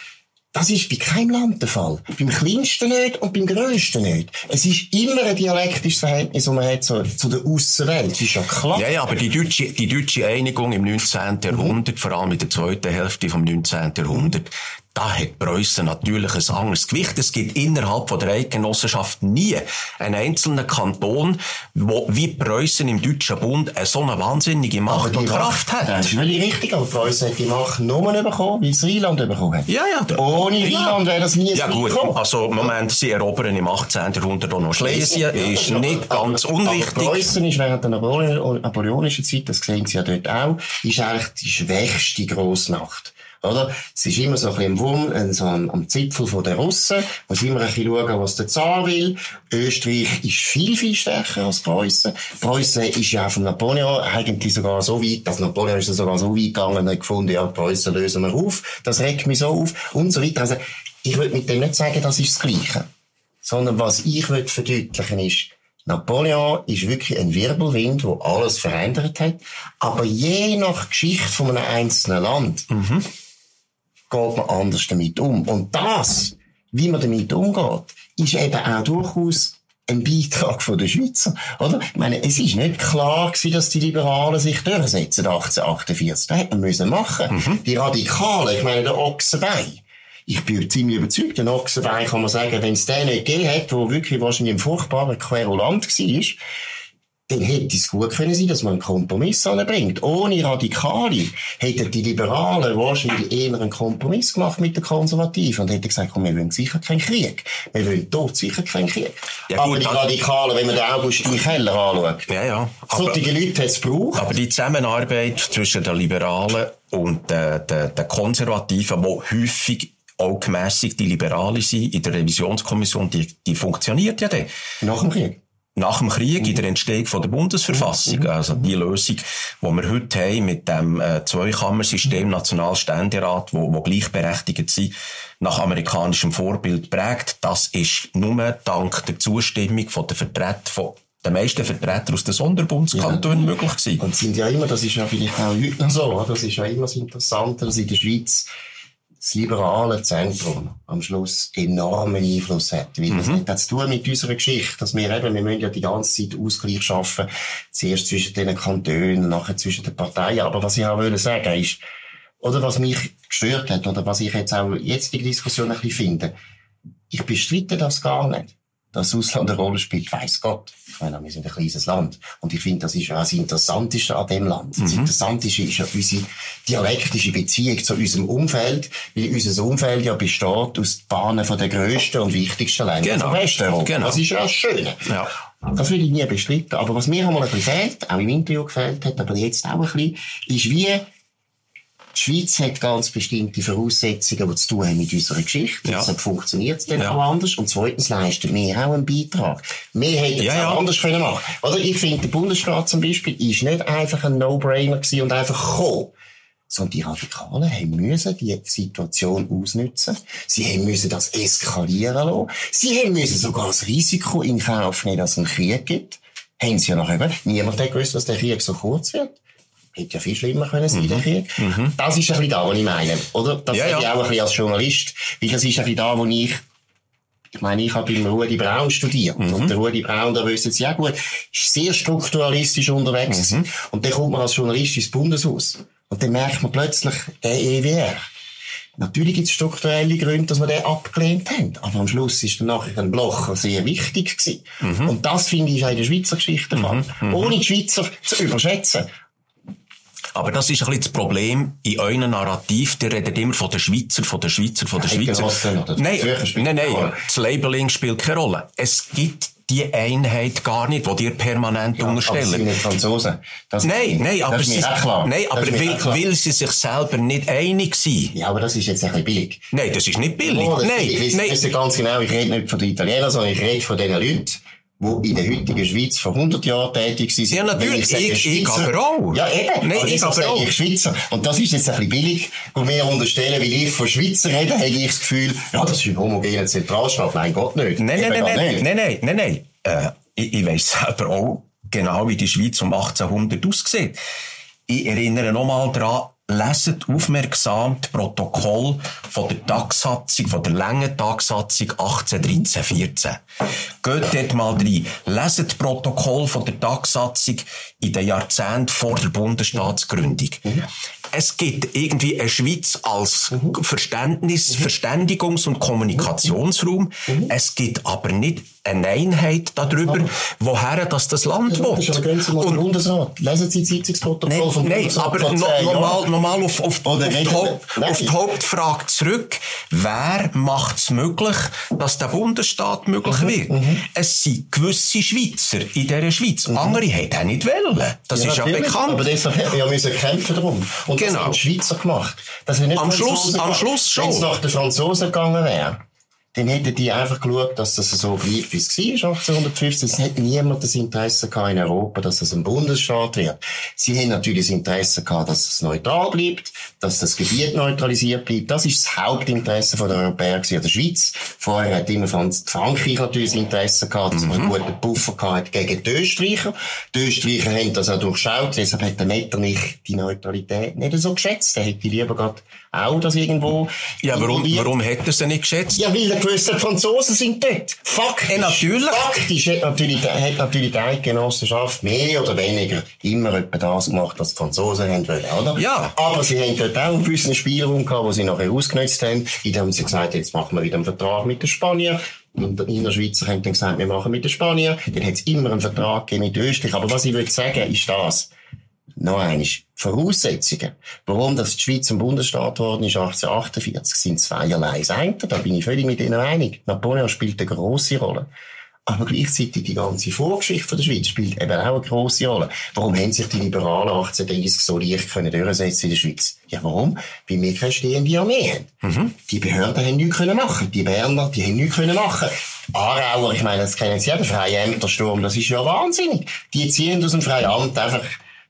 Das ist bei keinem Land der Fall. Beim kleinsten nicht und beim grössten nicht. Es ist immer ein dialektisches Verhältnis, das man hat zu, zu der Aussenwelt. Das ist ja klar. Ja, ja, aber die deutsche, die deutsche Einigung im 19. Jahrhundert, mhm. vor allem in der zweiten Hälfte vom 19. Jahrhundert, da hat Preußen natürlich ein anderes Gewicht. Es gibt innerhalb von der Eidgenossenschaft nie einen einzelnen Kanton, wo wie Preußen im Deutschen Bund eine so eine wahnsinnige Macht und Kraft hat. Das ist völlig richtig, aber Preußen hat die Macht nur bekommen, weil es Rheinland bekommen hat. Ja, ja. Ohne Rheinland wäre das nie Ja gut, gekommen. also Moment, sie erobern im 18. Jahrhundert auch noch Schlesien, ja, ist nicht ganz unwichtig. Aber Preußen ist während der napoleonischen Zeit, das sehen Sie ja dort auch, ist eigentlich die schwächste Grossmacht. Oder? Es ist immer so ein bisschen im Wurm, so am, am Zipfel von der Russen. Muss immer ein bisschen schauen, was der Zar will. Österreich ist viel, viel stärker als Preußen. Preußen ist ja auch von Napoleon eigentlich sogar so weit, dass Napoleon ist sogar so weit gegangen und hat gefunden, ja, Preußen lösen wir auf. Das regt mich so auf und so weiter. Also, ich würde mit dem nicht sagen, das ist das Gleiche. Sondern was ich würde verdeutlichen ist, Napoleon ist wirklich ein Wirbelwind, wo alles verändert hat. Aber je nach Geschichte von einem einzelnen Land, mhm geht man anders damit um. Und das, wie man damit umgeht, ist eben auch durchaus ein Beitrag von den Schweizer, oder? Ich meine, es ist nicht klar gewesen, dass die Liberalen sich durchsetzen, 1848. Das hätte man müssen machen. Mhm. Die Radikalen, ich meine, der Ochsenbein. Ich bin ziemlich überzeugt, den Ochsenbein kann man sagen, wenn es den nicht gegeben hätte, wo wirklich wahrscheinlich ein furchtbarer Querulant war, dann hätte es gut können sein, dass man einen Kompromiss anbringt. Ohne Radikale hätten die Liberalen wahrscheinlich eher einen Kompromiss gemacht mit den Konservativen und hätten gesagt, komm, wir wollen sicher keinen Krieg. Wir wollen dort sicher keinen Krieg. Ja, aber die Radikalen, wenn man den Augustin Keller anschaut, ja, ja. solche Leute hat es gebraucht. Aber die Zusammenarbeit zwischen den Liberalen und den, den, den Konservativen, die häufig auch gemässigt die Liberale sind in der Revisionskommission, die, die funktioniert ja dann. Nach dem Krieg? Nach dem Krieg, in der Entstehung von der Bundesverfassung, mhm. also die Lösung, die wir heute haben mit dem äh, Zweikammersystem Nationalständerat, wo, wo gleichberechtigt sind, nach amerikanischem Vorbild prägt, das ist nur dank der Zustimmung von der Vertreter von den meisten Vertreter aus den Sonderbundskantonen ja. möglich gewesen. Und sind ja immer, das ist ja vielleicht auch heute noch so, das ist ja immer das Interessante, dass in der Schweiz das liberale Zentrum am Schluss enormen Einfluss hat. Weil das mhm. hat zu tun mit unserer Geschichte, dass wir eben, wir müssen ja die ganze Zeit Ausgleich schaffen, zuerst zwischen den Kantonen, nachher zwischen den Parteien. Aber was ich auch will sagen ist, oder was mich gestört hat, oder was ich jetzt auch jetzt in der Diskussion ein bisschen finde, ich bestreite das gar nicht dass Ausland eine Rolle spielt, weiß Gott. Ich meine, wir sind ein kleines Land. Und ich finde, das ist ja das Interessanteste an dem Land. Das mhm. Interessanteste ist ja unsere dialektische Beziehung zu unserem Umfeld, weil unser Umfeld ja besteht aus Bahnen von den grössten und wichtigsten Ländern genau. von Westeuropa. Genau. Das ist ja das Schöne. Ja. Das will ich nie bestreiten. Aber was mir einmal ein bisschen fehlt, auch im Interview gefällt hat, aber jetzt auch ein bisschen, ist wie, die Schweiz hat ganz bestimmte Voraussetzungen, die zu tun haben mit unserer Geschichte. Ja. Deshalb funktioniert es dann ja. auch anders. Und zweitens leisten wir auch einen Beitrag. Wir hätten ja, es auch anders können machen Oder ich finde, der Bundesstaat zum Beispiel ist nicht einfach ein No-Brainer und einfach gekommen. Sondern die Radikalen haben müssen die Situation ausnutzen. Sie haben müssen das eskalieren lassen. Sie haben müssen sogar das Risiko in Kauf nehmen, dass es einen Krieg gibt. Haben sie ja noch eben. Niemand hat gewusst, dass der Krieg so kurz wird. Hätte ja viel schlimmer können sein, mhm. der Krieg. Mhm. Das ist ein bisschen da, was ich meine. Oder? Das ja, ja. ich auch ein bisschen als Journalist. Weil das ist ein bisschen da, wo ich ich meine, ich habe beim Rudi Braun studiert. Mhm. Und der Rudi Braun, da wissen Sie ja gut, ist sehr strukturalistisch unterwegs. Mhm. Und dann kommt man als Journalist ins Bundeshaus. Und dann merkt man plötzlich, der EWR. Natürlich gibt es strukturelle Gründe, dass wir den abgelehnt haben. Aber am Schluss ist dann nachher ein Blocher sehr wichtig gewesen. Mhm. Und das finde ich auch in der Schweizer Geschichte der Fall. Mhm. Ohne die Schweizer zu überschätzen. Aber das ist ein bisschen das Problem in eurem Narrativ. Der redet immer von den Schweizer, von den Schweizer, von den Schweizer. Nein, nein, nein, das Labeling spielt keine Rolle. Es gibt die Einheit gar nicht, die dir permanent ja, unterstellen. Aber sie sind Franzosen. Das, nein, nein, aber, sie, nein, aber will, will sie sich selber nicht einig sein. Ja, aber das ist jetzt ein bisschen billig. Nein, das ist nicht billig. Oh, nein, ich, nein. Ich ganz genau, ich rede nicht von den Italienern, sondern ich rede von den Leuten, die in der heutigen Schweiz vor 100 Jahren tätig sind. Ja, natürlich. Ich, ich, ich aber auch. Ja, eben. Nein, ich aber auch. Ich Schweizer. Und das ist jetzt ein bisschen billig, wo wir unterstellen, weil ich von Schweizer rede, habe ich das Gefühl, ja, das ist ein homogener Zentralstaat. Nein, Gott nicht. Nein, nein, nein, nein, nein, nein, nein, nein, äh, ich, ich weiss selber auch genau, wie die Schweiz um 1800 aussieht. Ich erinnere nochmal daran, leset aufmerksam das Protokoll von der Tagsatzung, von der langen Tagsatzung 1813-14. Geht dort mal rein. Leset das Protokoll von der Tagsatzung in den Jahrzehnten vor der Bundesstaatsgründung. Mhm. Es gibt irgendwie eine Schweiz als. Verständnis, mhm. Verständigungs- und Kommunikationsraum. Es gibt aber nicht eine Einheit darüber, aber, woher das, das Land ja, will. Das und, Bundesrat. Lesen Sie Sitzungsprotokoll nein, vom nein, aber no, nochmal, nochmal auf, auf, auf, die Haupt, auf die Hauptfrage zurück. Wer macht es möglich, dass der Bundesstaat möglich mhm, wird? Mhm. Es sind gewisse Schweizer in dieser Schweiz. Mhm. Andere haben auch nicht wollen. Das ja, ist ja bekannt. Aber deshalb wir müssen kämpfen darum. Und genau. das haben die Schweizer gemacht. Am Schluss, am Schluss schon. Wenn es nach den Franzosen gegangen wäre, dann hätten die einfach geschaut, dass das so bleibt, wie es war, 1815. Es hätte niemand das Interesse gehabt in Europa, dass es ein Bundesstaat wird. Sie haben natürlich das Interesse gehabt, dass es neutral bleibt, dass das Gebiet neutralisiert bleibt. Das ist das Hauptinteresse der Europäer gewesen, der Schweiz. Vorher hat immer Frankreich natürlich das Interesse gehabt, dass man einen mhm. guten Puffer gehabt gegen die Österreicher. Die Österreicher haben das auch durchschaut, deshalb hat der Metternich die Neutralität nicht so geschätzt. Er hätte lieber gerade auch das irgendwo. Ja, warum, warum hat er sie nicht geschätzt? Ja, weil er gewusst hat, Franzosen sind dort. Faktisch. Ja, natürlich. Faktisch hat natürlich, hat natürlich die Eidgenossenschaft mehr oder weniger immer etwa das gemacht, was die Franzosen haben wollen, oder? Ja. Aber sie haben dort auch einen gewissen Spielraum gehabt, den sie nachher ausgenutzt haben. indem sie gesagt jetzt machen wir wieder einen Vertrag mit den Spaniern. Und der Innerschweizer haben dann gesagt, wir machen mit den Spaniern. Dann hat es immer einen Vertrag gegeben mit Österreich. Aber was ich will sagen, ist das. Noch einmal. Voraussetzungen. Warum das die Schweiz ein Bundesstaat geworden ist 1848, sind zweierlei. Das eine, da bin ich völlig mit Ihnen einig. Napoleon spielt eine grosse Rolle. Aber gleichzeitig die ganze Vorgeschichte der Schweiz spielt eben auch eine grosse Rolle. Warum haben sich die Liberalen 1830 so leicht können durchsetzen in der Schweiz? Ja, warum? Weil wir keine stehende Armee haben. Mhm. Die Behörden haben nichts können machen. Die Berner, die haben nichts können machen. Aarauer, ich meine, das kennen Sie ja, der freie Ämtersturm, das ist ja wahnsinnig. Die ziehen aus dem freien Amt einfach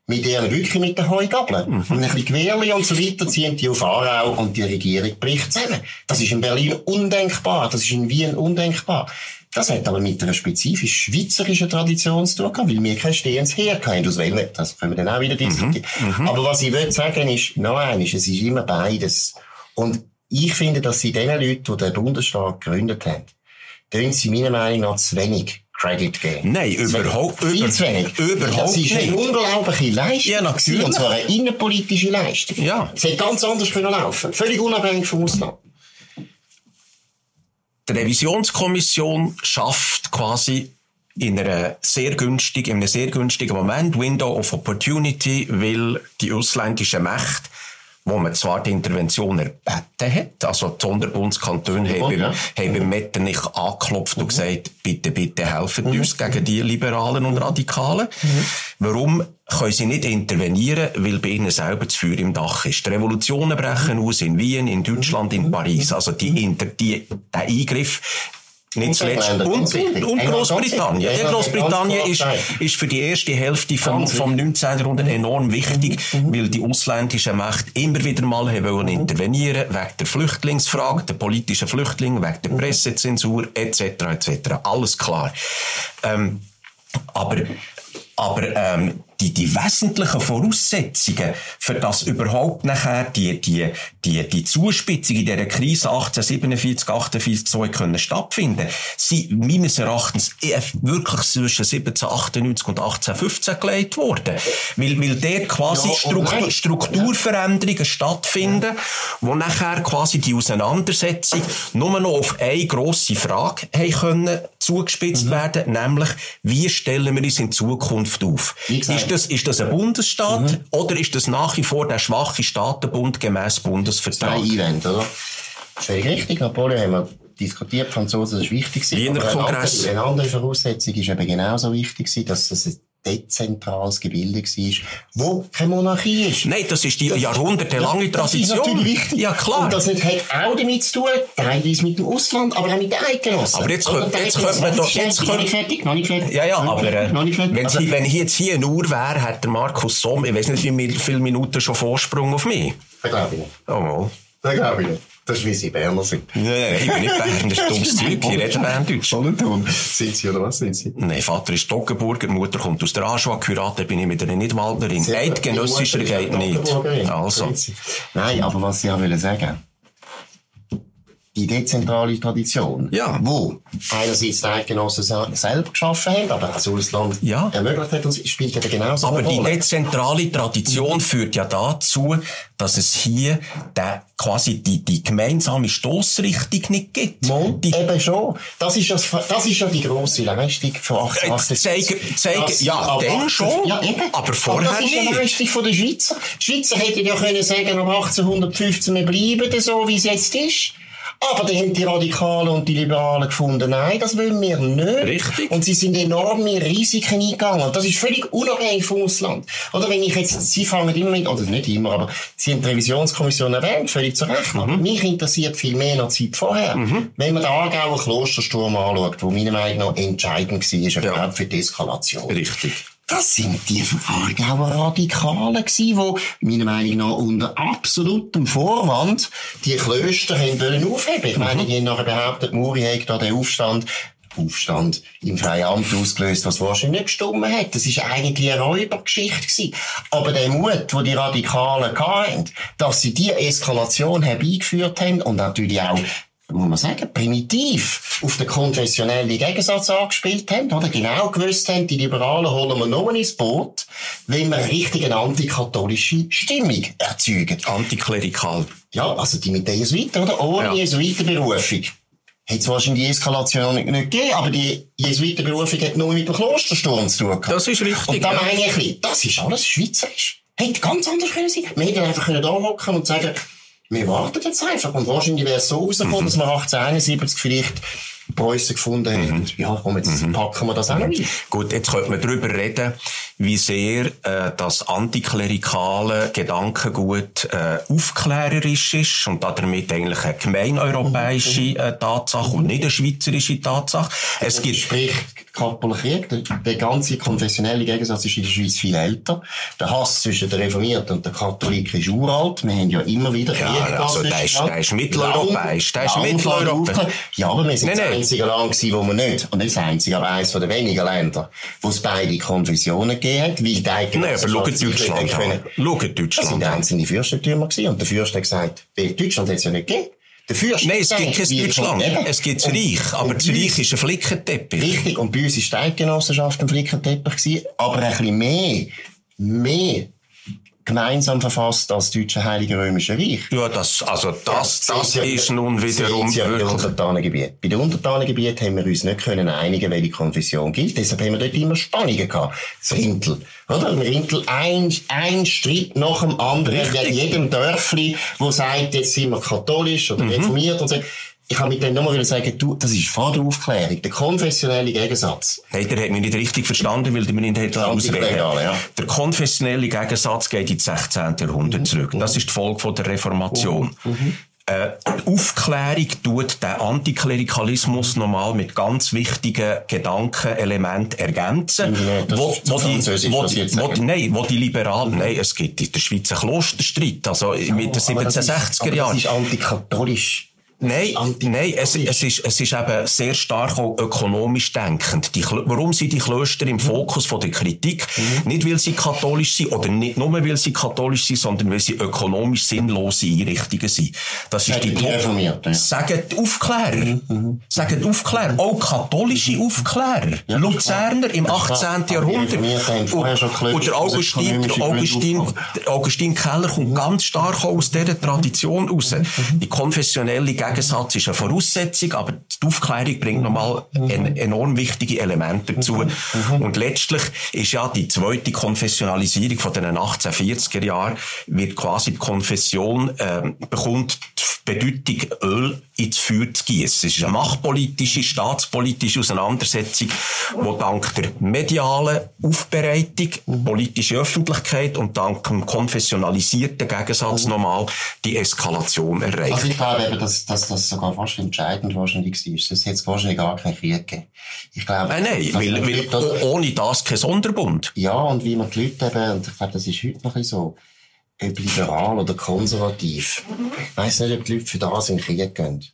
mit ihren wirklich mit den Heugabeln. Mhm. Und ein bisschen Gewehrli und so weiter ziehen die auf Aarau und die Regierung bricht zusammen. Das ist in Berlin undenkbar. Das ist in Wien undenkbar. Das hat aber mit einer spezifisch schweizerischen Tradition zu tun gehabt, weil wir kein stehendes Heer hatten. Aus welchem, das können wir dann auch wieder mhm. diskutieren. Mhm. Aber was ich will sagen ist, noch eines, es ist immer beides. Und ich finde, dass sie den Leuten, die den Bundesstaat gegründet haben, tun sie meiner Meinung nach zu wenig Credit geben. Nein, überhaupt, viel über, zu wenig. Überhaupt das ist eine unglaubliche Leistung. Ja, natürlich. Und zwar eine innenpolitische Leistung. Ja. Es hätte ganz anders können laufen. Völlig unabhängig vom Ausland. Die Revisionskommission schafft quasi in einer sehr günstigen, in einem sehr günstigen Moment, Window of Opportunity, weil die ausländischen Mächte wo man zwar die Intervention erbeten hat, also die Sonderbundskantone haben, ja. haben beim Metternich angeklopft mhm. und gesagt, bitte, bitte helfen mhm. uns gegen die Liberalen und Radikalen. Mhm. Warum können sie nicht intervenieren, weil bei ihnen selber das Feuer im Dach ist. Die Revolutionen brechen aus in Wien, in Deutschland, in Paris. Also die, Inter, die, der Eingriff nicht zuletzt. Und, und, und Großbritannien. Ja, Großbritannien ist, ist für die erste Hälfte vom, vom 19. Jahrhundert enorm wichtig, mhm. weil die ausländischen Mächte immer wieder mal wollen intervenieren, wegen der Flüchtlingsfrage, der politischen Flüchtlinge, wegen der Pressezensur, etc., etc. Alles klar. Ähm, aber, aber, ähm, die, die wesentlichen Voraussetzungen, für das überhaupt nachher die, die, die, die Zuspitzung in dieser Krise 1847, 48 so können stattfinden, sind meines Erachtens wirklich zwischen 1798 und 1815 gelegt worden. Weil, weil dort quasi ja, Struktur, Strukturveränderungen stattfinden, wo nachher quasi die Auseinandersetzung nur noch auf eine grosse Frage haben können zugespitzt mhm. werden, nämlich, wie stellen wir uns in Zukunft auf? Ist das, ist das ein Bundesstaat mhm. oder ist das nach wie vor der schwache Staatenbund gemäß Bundesvertrag? Zwei Einwände, oder? Völlig richtig. Napoleon haben wir diskutiert, Franzosen ist wichtig. Wiener Kongress. Eine andere Voraussetzung ist eben genauso wichtig, dass es dezentrales Gebilde war, wo keine Monarchie ist. Nein, das ist die jahrhundertelange Tradition. Das ist natürlich wichtig. Ja, klar. Und das hat auch damit zu tun, teilweise mit dem Ausland, aber auch mit den Eidgenossen. Aber jetzt, könnte, jetzt könnte man doch... Jetzt noch nicht fertig, noch nicht fertig. Ja, ja, aber äh, wenn, also, wenn ich jetzt hier eine Uhr wäre, hätte der Markus Somm, ich weiß nicht, wie viele Minuten schon Vorsprung auf mich. Das glaube ich nicht. Oh, mal. Das glaube ich nicht. Das ist, wie sie Berner sind. Nein, nein, ich bin nicht Berner, das ist dummes Zeug. Ich rede Berndeutsch. Sonnenthurn. Sind sie oder was sind sie? Nein, Vater ist Toggenburger, Mutter kommt aus der Aschua, geheiratet bin ich mit einer Nidwaldnerin. Eidgenössischer geht nicht. Also. Nein, aber was ich auch sagen die dezentrale Tradition, ja. wo einerseits die Eidgenossen selber geschaffen haben, aber auch das Ausland ja. ermöglicht hat, und spielt eben genauso Aber die dezentrale Tradition führt ja dazu, dass es hier der, quasi die, die gemeinsame Stoßrichtung nicht gibt. Mal, die, eben schon. Das ist, das, das ist ja die grosse Leistung von 1880. Zeigen, zeigen, ja, aber dann schon, ja, eben. aber vorher nicht. Das ist die Leistung von der Schweizer. Die Schweizer hätten ja können sagen, um 1815 wir bleiben so, wie es jetzt ist. Aber dann haben die Radikalen und die Liberalen gefunden, nein, das wollen wir nicht. Richtig. Und sie sind enorme Risiken eingegangen. Und das ist völlig unabhängig vom Ausland. Oder wenn ich jetzt, Sie fangen immer mit, oder nicht immer, aber Sie haben die Revisionskommission erwähnt, völlig zu Recht. Mhm. Mich interessiert viel mehr noch Zeit vorher. Mhm. Wenn man den Aargauer Klostersturm anschaut, wo meiner Meinung nach entscheidend war, ja. für die Eskalation. Richtig. Das sind die Aargauer Radikalen gewesen, die, meiner Meinung nach, unter absolutem Vorwand die Klöster haben wollen aufheben. Ich meine, die haben nachher behauptet, Muri hat da den Aufstand Aufstand im Freiamt ausgelöst, was wahrscheinlich nicht gestummen hat. Das ist eigentlich eine Räubergeschichte gewesen. Aber der Mut, den die Radikalen hatten, dass sie diese Eskalation herbeigeführt haben und natürlich auch muss man sagen, primitiv auf den konfessionellen Gegensatz angespielt haben, oder genau gewusst haben, die Liberalen holen wir nur ins Boot, wenn wir richtig eine antikatholische Stimmung erzeugen. Antiklerikal. Ja, also die mit den Jesuiten, oder? Ohne Ja. Jesuitenberufung. Hätte es wahrscheinlich die Eskalation nicht, gegeben, aber die Jesuitenberufung hat nur mit dem Klostersturm zu tun gehabt. Das ist richtig, Und da meine ich, das ist alles schweizerisch. Hätte ganz anders können sein. Wir hätten einfach können da hocken und sagen, wir warten jetzt einfach. Und wahrscheinlich wäre es so rausgekommen, Mhm. dass wir 1871 vielleicht Preußen gefunden hätten. Ja, komm, jetzt Mhm. packen wir das auch ein. Gut, jetzt könnte man darüber reden, wie sehr äh, das antiklerikale Gedankengut äh, aufklärerisch ist und damit eigentlich eine gemeineuropäische äh, Tatsache und nicht eine schweizerische Tatsache. Es gibt Sprich, Kappeler der, der ganze konfessionelle Gegensatz ist in der Schweiz viel älter. Der Hass zwischen den Reformierten und den Katholiken ist uralt. Wir haben ja immer wieder Kriege Ja, also der ist- der ist mitteleuropäisch, der ist mitteleuropäisch. Ja, aber wir sind Nein, nein. Einzige Land gewesen, wo wir nicht, und nicht das einzige, aber eines den wenigen Ländern, wo es beide Konfessionen gegeben hat, weil die Nein, aber schau Deutschland an. Schau Das sind Deutschland einzelne Fürstentümer gewesen. Und der Fürst hat gesagt, Deutschland hat es ja nicht gegeben. Der Fürst Nein, es gibt kein Deutschland. Es gibt das Reich. Aber das Reich ist ein Flickenteppich. Richtig, und bei uns ist die Eidgenossenschaft ein Flickenteppich gewesen, aber ein bisschen mehr, mehr gemeinsam verfasst als das Deutsche Heilige Römische Reich. Ja, das, also das, das Ja, ist nun Sie wiederum ja wirklich... Untertanengebieten. Bei den Untertanengebieten haben wir uns nicht können einigen, welche Konfession gilt. Deshalb haben wir dort immer Spannungen gehabt. Das Rintel. Oder? Im Rintel ein, ein Streit nach dem anderen. Richtig. In jedem Dörfli, wo sagt, jetzt sind wir katholisch oder reformiert und so. Ich kann mit dem nochmal wieder sagen, du, das ist vor der Aufklärung. Der konfessionelle Gegensatz. Hey, der hat mich nicht richtig verstanden, weil der mir nicht ausreden. Ja. Der konfessionelle Gegensatz geht ins 16. Jahrhundert zurück. Das ist die Folge von der Reformation. Äh, die Aufklärung tut den Antiklerikalismus nochmal mit ganz wichtigen Gedankenelementen ergänzen. Ja, das wo, wo die, wo wo nein, wo die Liberalen, nein, es gibt in der Schweiz einen Klosterstreit, also mit den Aber das ist- 1760er aber Jahren. Das ist antikatholisch. Nein, nein, es, es ist, es ist eben sehr stark auch ökonomisch denkend. Die, warum sind die Klöster im Fokus von der Kritik? Nicht, weil sie katholisch sind, oder nicht nur, weil sie katholisch sind, sondern weil sie ökonomisch sinnlose Einrichtungen sind. Das ist Sagen die die ja. Sagen die Aufklärer. Sagen die Aufklärer. Auch katholische Aufklärer. Ja, Luzerner im Das ist 18. klar. Aber die Jahrhundert. Reformierten haben vorher schon Klöster Und der aus Augustin, der Augustin, der Augustin Keller kommt ganz stark aus dieser Tradition raus. Die konfessionelle Gegensatz ist eine Voraussetzung, aber die Aufklärung bringt nochmal ein, enorm wichtige Elemente dazu. Und letztlich ist ja die zweite Konfessionalisierung von den 1840er Jahren, wird quasi die Konfession, ähm, bekommt die Bedeutung, Öl ins Feuer zu gießen. Es ist eine machtpolitische, staatspolitische Auseinandersetzung, die dank der medialen Aufbereitung, politische Öffentlichkeit und dank dem konfessionalisierten Gegensatz nochmal die Eskalation erreicht. Also ich glaube eben, dass, dass das sogar fast entscheidend wahrscheinlich war. Sonst hätte es wahrscheinlich gar keinen Krieg gegeben. Ich glaube, Nein, nein, dass weil, weil oh- ohne das kein Sonderbund. ja, und wie man die Leute eben, und ich glaube, das ist heute noch ein so, ob liberal oder konservativ. Ich weiss nicht, ob die Leute für das in den Krieg gehen.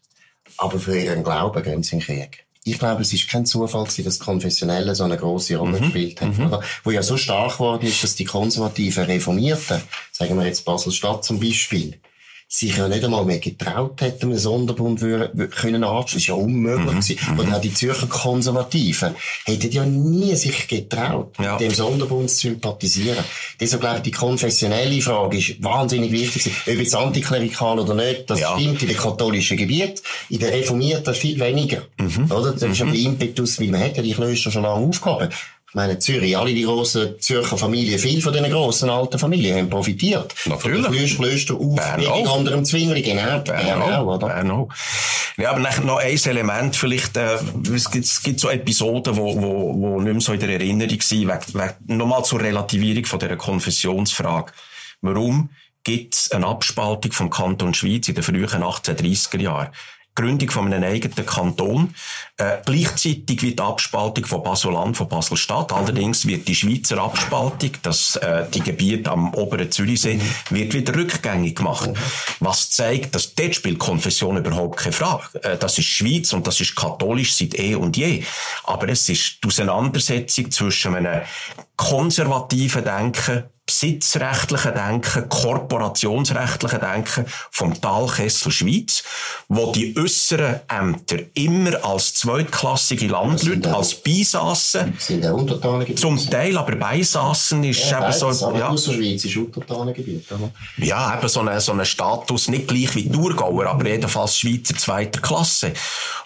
Aber für ihren Glauben gehen sie in den Krieg. Ich glaube, es ist kein Zufall, dass das Konfessionelle so eine grosse Rolle gespielt hat. Oder? Wo ja so stark geworden ist, dass die konservativen Reformierten, sagen wir jetzt Basel-Stadt zum Beispiel, sich ja nicht einmal mehr getraut hätten, einen Sonderbund können. Das ist ja unmöglich gewesen. Und auch die Zürcher Konservativen hätten ja nie sich getraut, Ja. dem Sonderbund zu sympathisieren. Deshalb glaube ich, die konfessionelle Frage ist wahnsinnig wichtig. Ob jetzt antiklerikal oder nicht, das Ja. stimmt in den katholischen Gebieten, in den reformierten viel weniger. Mhm. Oder? Das ist ja der Impetus, weil man hat ja die Klöster schon lange aufgehoben. Ich meine, Zürich, alle die grossen Zürcher Familien, viele von diesen grossen alten Familien haben profitiert. Natürlich. Von den Aufbildung auch. unter dem Zwingli, genau. Bern auch, oder? Bern auch. Ja, aber noch ein Element, vielleicht, äh, es gibt, es gibt so Episoden, wo, wo, wo nicht mehr so in der Erinnerung sind, nochmal zur Relativierung von dieser Konfessionsfrage. Warum gibt es eine Abspaltung vom Kanton Schweiz in den frühen 1830er Jahren? Gründung von einem eigenen Kanton, äh, gleichzeitig wie die Abspaltung von Basel-Land von Basel-Stadt. Allerdings wird die Schweizer Abspaltung, das, äh, die Gebiete am oberen Zürichsee, wird wieder rückgängig gemacht. Was zeigt, dass dort spielt Konfession überhaupt keine Frage. Äh, das ist Schweiz und das ist katholisch seit eh und je. Aber es ist die Auseinandersetzung zwischen einem konservativen Denken besitzrechtlichen Denken, korporationsrechtlichen Denken vom Talkessel Schweiz, wo die äußeren Ämter immer als zweitklassige Landleute, als Beisassen, zum Teil aber Beisassen ist ja, eben so, ja, Schweiz ist Untertanengebiet. ja, eben so ein so eine Status, nicht gleich wie Thurgauer, aber jedenfalls Schweizer zweiter Klasse.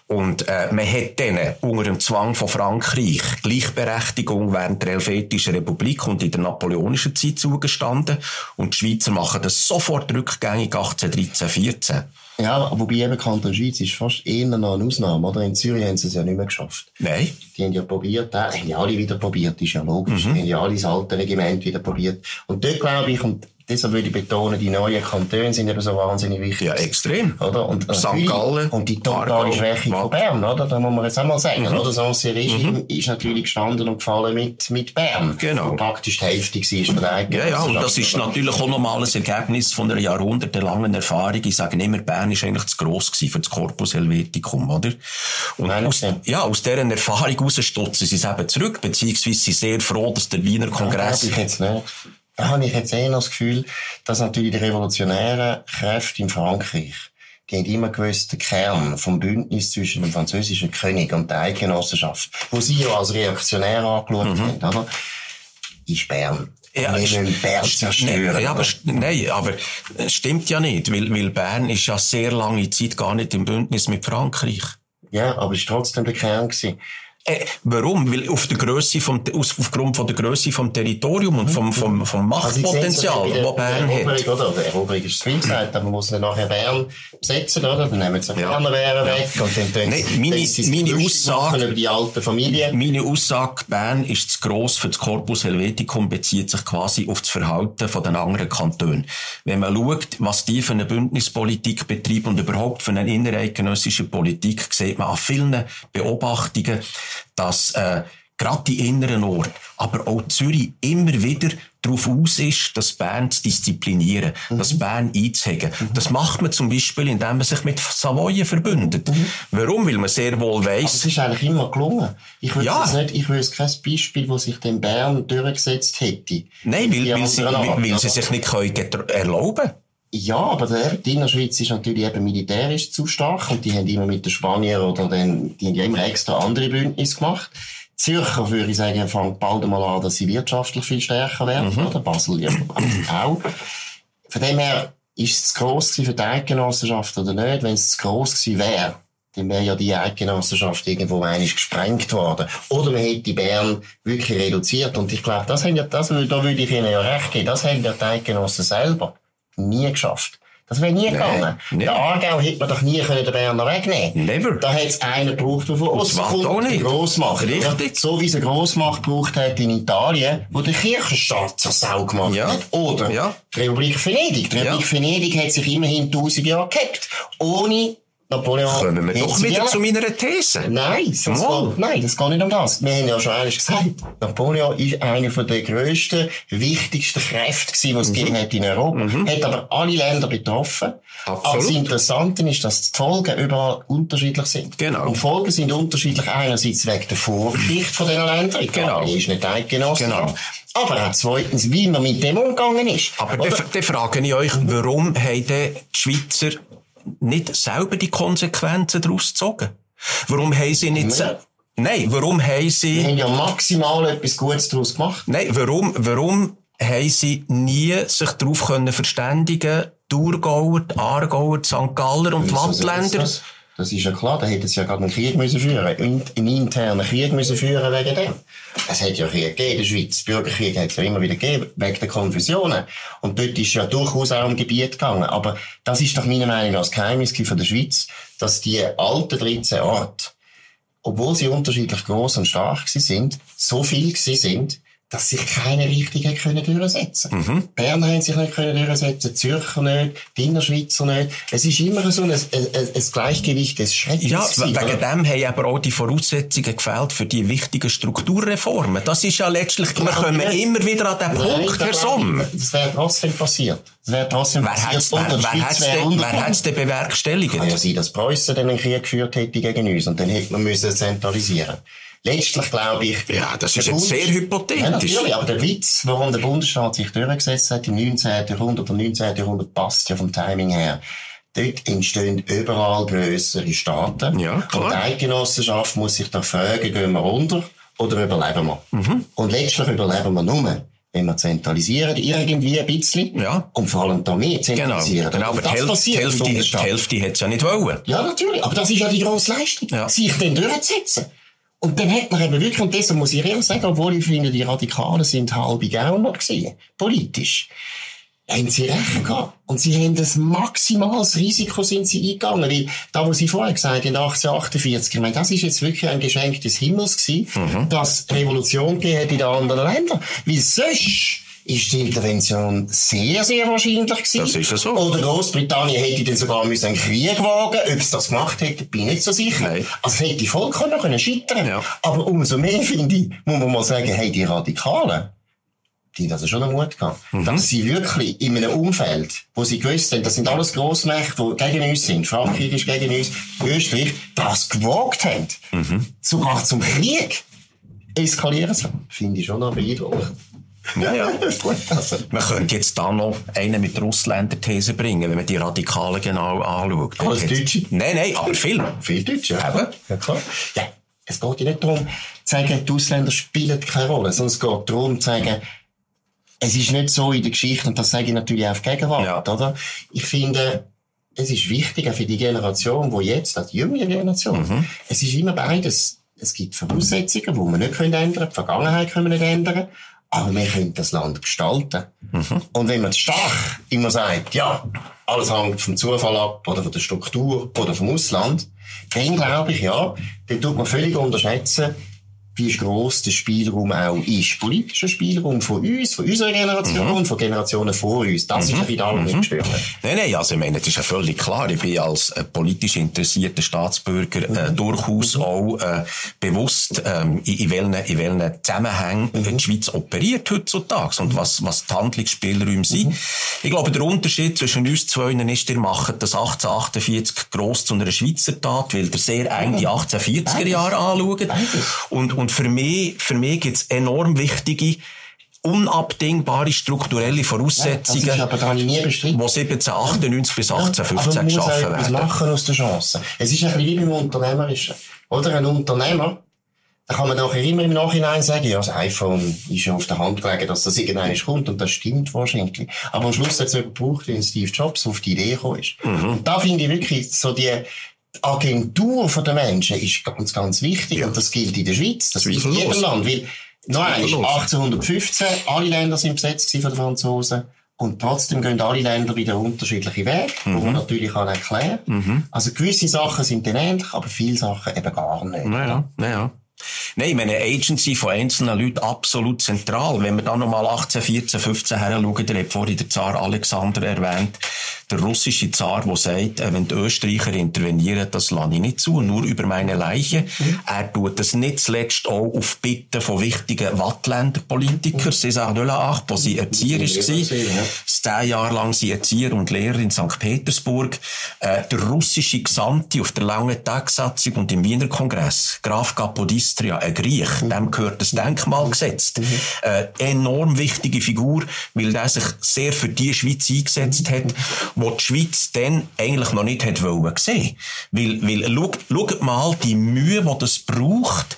Und äh, man hat denen unter dem Zwang von Frankreich Gleichberechtigung während der Helvetischen Republik und in der napoleonischen Zeit zugestanden. Und die Schweizer machen das sofort rückgängig 1813, 14. Ja, wobei eben Kanton Schweiz ist fast eher noch eine Ausnahme, oder? In Zürich haben sie es ja nicht mehr geschafft. Nein. Die haben ja probiert, äh, haben ja alle wieder probiert, ist ja logisch. Mhm. Die haben ja alle das alte Regiment wieder probiert. Und dort glaube ich, und deshalb würde ich betonen, die neuen Kantone sind eben so wahnsinnig wichtig. Ja, extrem. Oder? Und, St. Gallen, Und die totale Schwäche von Bern, oder? Da muss man jetzt auch mal sagen, oder? Das Ancien Regime ist natürlich gestanden und gefallen mit, mit Bern. Genau. Wo praktisch die Hälfte war von der Ja, ja, und das ist natürlich auch nochmal ein Ergebnis von einer jahrhundertelangen Erfahrung. Ich sage immer, Bern ist eigentlich zu gross gewesen für das Corpus Helveticum, oder? Und Nein, aus, ja, aus deren Erfahrung rausstutzen sie es eben zurück, beziehungsweise sind sehr froh, dass der Wiener Kongress... nicht. Da habe ich jetzt eher noch das Gefühl, dass natürlich die revolutionären Kräfte in Frankreich, die haben immer gewusst, der Kern vom Bündnis zwischen dem französischen König und der Eidgenossenschaft, wo sie ja als reaktionär angeschaut haben, oder? Ist Bern. Mhm. Ja. Nein, ja, aber, nein, aber stimmt ja nicht, weil, weil Bern ist ja sehr lange Zeit gar nicht im Bündnis mit Frankreich. ja, aber es war trotzdem der Kern. Gewesen. Äh, warum? Weil auf der Grösse vom, aus, aufgrund von der Grösse vom Territorium und vom, vom, vom Also ja Machtpotenzial, der- das Bern hat. Eroberung, oder? Die Eroberung ist zu gesagt, aber man muss dann nachher Bern besetzen, oder? Dann nehmen sie die Ja. Berner Wehren weg und dann tun meine- sie meine Aussage- über die alten Familien. Meine Aussage, Bern ist zu gross für das Corpus Helveticum, bezieht sich quasi auf das Verhalten von den anderen Kantonen. Wenn man schaut, was die für eine Bündnispolitik betreiben und überhaupt für eine innereidgenössische Politik, sieht man an vielen Beobachtungen, dass äh, gerade die inneren Orte, aber auch Zürich immer wieder darauf aus ist, das Bern zu disziplinieren, das Bern einzuhegen. Das macht man zum Beispiel, indem man sich mit Savoyen verbündet. Warum? Weil man sehr wohl weiss, es ist eigentlich immer gelungen. Ich wüsste Ja. nicht, ich wüsste kein Beispiel, wo sich den Bern durchgesetzt hätte. Nein, weil, weil, sie, weil, sie sich nicht können erlauben Ja, aber der, die Innerschweiz ist natürlich eben militärisch zu stark und die haben immer mit den Spaniern oder den, die haben ja immer extra andere Bündnisse gemacht. Zürcher, würde ich sagen, fängt bald einmal an, dass sie wirtschaftlich viel stärker werden, Mhm. oder? Basel ja auch. Von dem her, ist es zu gross für die Eidgenossenschaft oder nicht? Wenn es zu gross gewesen wäre, dann wäre ja die Eidgenossenschaft irgendwo einig gesprengt worden. Oder man hätte Bern wirklich reduziert. Und ich glaube, das haben ja, das, da würde ich Ihnen ja recht geben, das haben ja die Eidgenossen selber nie geschafft. Das wäre nie gegangen. nee. Der Aargau hätte man doch nie können den Berner wegnehmen Never. Da hat es einen gebraucht, der von außen macht kommt, die Grossmacht. Richtig. So wie es eine Grossmacht gebraucht hat in Italien, wo der Kirchenstaat zur Sau gemacht Ja. hat. Oder Ja. die Republik Venedig. Die Republik Ja. Venedig hat sich immerhin tausend Jahre gehabt. Ohne Napoleon. Kommen wir doch wieder zu meiner These. Nein, das geht, nein, das geht nicht um das. Wir haben ja schon eines gesagt. Napoleon ist einer der grössten, wichtigsten Kräfte gewesen, die es gegeben hat in Europa. Hat aber alle Länder betroffen. Absolut. Aber das Interessante ist, dass die Folgen überall unterschiedlich sind. Genau. Und die Folgen sind unterschiedlich einerseits wegen der Vorgeschichte von diesen Ländern. Genau. Italien ist nicht eidgenossen. Genau. Aber auch zweitens, wie man mit dem umgegangen ist. Aber dann, frage ich euch, warum haben die Schweizer nicht selber die Konsequenzen daraus gezogen? Warum haben sie nicht... Nein. se- Nein, warum haben Wir sie... haben ja maximal etwas Gutes daraus gemacht. Nein, warum, warum haben sie nie sich darauf können verständigen, die Thurgauer, die Aargauer, die St. Galler und die Wattländer? Das, ist ja klar, da hätten sie ja gerade einen Krieg müssen führen und einen internen Krieg müssen führen wegen dem. Es hat ja Krieg gegeben in der Schweiz. Bürgerkrieg hat es ja immer wieder gegeben, wegen der Konfusionen. Und dort ist ja durchaus auch um Gebiet gegangen. Aber das ist doch meiner Meinung nach das Geheimnis von der Schweiz, dass die alten 13 Orte, obwohl sie unterschiedlich groß und stark sind, so viel sind, dass sich keine richtig hat können durchsetzen mhm. Berner haben sich nicht können durchsetzen, Zürcher nicht, die Innerschweizer nicht. Es ist immer so ein, ein, ein Gleichgewicht des Schreckens. Ja, wegen oder? dem haben aber auch die Voraussetzungen gefällt für die wichtigen Strukturreformen. Das ist ja letztlich, wir kommen ja. immer wieder an den Punkt, Herr Somm. Das wäre trotzdem passiert. Das wäre trotzdem wer passiert. Wer, wer hat's denn, wer hat's denn bewerkstelligt? Kann ja sein, dass Preußen dann einen Krieg geführt hätte gegen uns und dann hätte man müssen zentralisieren Letztlich glaube ich. Ja, das ist jetzt sehr hypothetisch. Ja, natürlich, aber der Witz, warum der Bundesstaat sich durchgesetzt hat im 19. Jahrhundert und 19. Jahrhundert passt ja vom Timing her. Dort entstehen überall größere Staaten. Ja, klar. Und die Eidgenossenschaft muss sich da fragen, gehen wir runter oder überleben wir? Mhm. Und letztlich überleben wir nur, wenn wir zentralisieren, irgendwie ein bisschen. Ja. Und vor allem da mehr zentralisieren. Genau, genau aber die, Hälfte, die Hälfte, die Hälfte hätte es ja nicht wollen. Ja, natürlich. Aber das ist ja die grosse Leistung. Ja. Sich dann durchzusetzen. Und dann hat man eben wirklich, und deshalb muss ich ehrlich sagen, obwohl ich finde, die Radikalen sind halbe Gauner gewesen, politisch, haben sie recht gehabt. Und sie haben ein maximales Risiko sind sie eingegangen. Weil, da, wo sie vorher gesagt haben, 1848, ich meine, das ist jetzt wirklich ein Geschenk des Himmels gewesen, mhm. dass Revolution gegeben hat in den anderen Ländern. Weil sonst, ist die Intervention sehr, sehr wahrscheinlich gewesen. Das ist ja so. Oder Großbritannien hätte dann sogar müssen einen Krieg wagen Ob es das gemacht hätte, bin ich nicht so sicher. Nein. Also hätte vollkommen können scheitern ja. Aber umso mehr, finde ich, muss man mal sagen, hey, die Radikalen, die hatten schon den Mut gehabt. Mhm. Dass sie wirklich in einem Umfeld, wo sie gewusst haben, das sind alles Grossmächte, die gegen uns sind, Frankreich ist gegen uns, Österreich, das gewagt haben, mhm. sogar zum Krieg eskalieren zu finde ich schon noch beeindruckend. Ja, ja. also. Man könnte jetzt da noch einen mit Russländer These bringen, wenn man die Radikalen genau anschaut. Alles Deutsche? Nein, nein, aber viel. Viel Deutsche, ja. Ja, klar. Ja, es geht ja nicht darum, zu sagen, die Ausländer spielen keine Rolle, sondern es geht darum, zu sagen, es ist nicht so in der Geschichte, und das sage ich natürlich auch auf Gegenwart, ja. oder? Ich finde, es ist wichtiger für die Generation, wo jetzt, also die jüngere Generation, mhm. es ist immer beides. Es gibt Voraussetzungen, die wir nicht ändern können, die Vergangenheit können wir nicht ändern, aber wir können das Land gestalten. Mhm. Und wenn man stark immer sagt, ja, alles hängt vom Zufall ab, oder von der Struktur, oder vom Ausland, dann glaube ich, ja, dann tut man völlig unterschätzen, wie gross der Spielraum auch ist. Politischer Spielraum von uns, von unserer Generation mhm. und von Generationen vor uns. Das mhm. ist allem mhm. gestört. Nein, nein, also ich meine, das ist ja völlig klar. Ich bin als äh, politisch interessierter Staatsbürger äh, mhm. durchaus mhm. auch äh, bewusst, ähm, in, in, welchen, in welchen Zusammenhängen mhm. die Schweiz operiert heutzutage und was, was die Handlungsspielräume sind. Ich glaube, der Unterschied zwischen uns zwei ist, ihr macht das 1848 gross zu einer Schweizer Tat, weil ihr sehr eng die 1840er Jahre anschaut. Und, und und für mich, für mich gibt's enorm wichtige, unabdingbare strukturelle Voraussetzungen, ja, das ist aber nie bestritten. die 1798 bis 1815 ja, geschaffen werden. Man machen aus der Chance. Es ist ein bisschen wie beim Unternehmerischen. Oder ein Unternehmer, da kann man nachher immer im Nachhinein sagen, ja, das iPhone ist ja auf der Hand gelegen, dass das irgendwann kommt, und das stimmt wahrscheinlich. Aber am Schluss hat es jemand gebraucht, wie Steve Jobs auf die Idee gekommen ist. Mhm. Und da finde ich wirklich so die Agentur der Menschen ist ganz, ganz wichtig. Ja. Und das gilt in der Schweiz. Das gilt in jedem Land. Weil, noch einmal, 1815, alle Länder sind besetzt von den Franzosen. Und trotzdem gehen alle Länder wieder unterschiedliche Wege, mhm. wo man mhm. natürlich kann erklären. Mhm. Also gewisse Sachen sind dann ähnlich, aber viele Sachen eben gar nicht. Naja, naja. Nein, ich meine, Agency von einzelnen Leuten absolut zentral. Wenn wir dann nochmal 18, 14, 15 her schauen, der hat vorhin der Zar Alexander erwähnt, der russische Zar, der sagt, äh, wenn die Österreicher intervenieren, das lasse ich nicht zu, nur über meine Leiche. Mhm. Er tut das nicht zuletzt auch auf Bitten von wichtigen Wattländer-Politikern, César Delach, wo sie Erzieher war. Zehn Jahre lang sie Erzieher und Lehrer in St. Petersburg. Äh, der russische Gesandte auf der langen Tagsatzung und im Wiener Kongress, Graf Kapodistria, ein Griech, mhm. dem gehört das Denkmal gesetzt. Mhm. Äh, enorm wichtige Figur, weil der sich sehr für die Schweiz eingesetzt hat wo die Schweiz dann eigentlich noch nicht hat wollen sehen. Weil, weil, schaut, schaut mal die Mühe, die das braucht,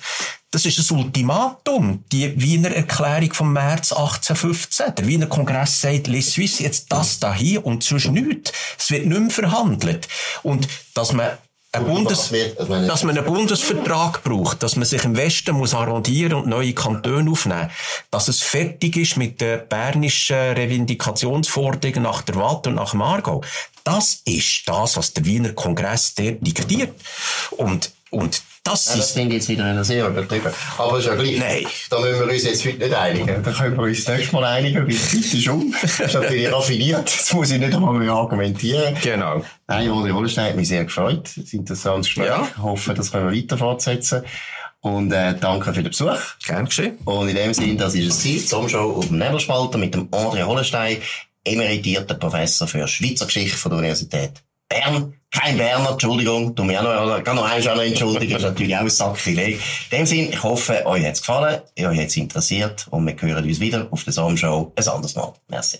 das ist ein Ultimatum. Die Wiener Erklärung vom März 1815. Der Wiener Kongress sagt, Les Suisse, jetzt das da hier und sonst nichts. Es wird nicht mehr verhandelt. Und dass man Bundes, dass man einen Bundesvertrag braucht, dass man sich im Westen muss arrondieren und neue Kantone aufnehmen, dass es fertig ist mit den bernischen Revindikationsforderungen nach der Watt und nach Margau. Das ist das, was der Wiener Kongress der diktiert. Und, und Das Ja, das finde ich jetzt wieder sehr übertrieben. Aber ist ja gleich. Nein. Da müssen wir uns jetzt heute nicht einigen. Da können wir uns das nächste Mal einigen, weil die Zeit ist um. Das ist natürlich raffiniert. Das muss ich nicht einmal mehr argumentieren. genau. Nein, Uli Hollenstein hat mich sehr gefreut. Das ist ein interessantes Gespräch. Ja. Ich hoffe, das können wir weiter fortsetzen. Und äh, danke für den Besuch. Gern geschehen. Und in dem Sinne, das ist es Ziel, Sommershow auf dem Nebelspalter mit dem André Hollenstein, emeritierter Professor für Schweizer Geschichte von der Universität Bern. Kein Berner, Entschuldigung, tu mich auch noch, kann noch einmal entschuldigen, das ist natürlich auch ein Sakrileg. In dem Sinne, ich hoffe, euch hat's gefallen, euch hat's interessiert und wir hören uns wieder auf der Sommershow ein anderes Mal. Merci.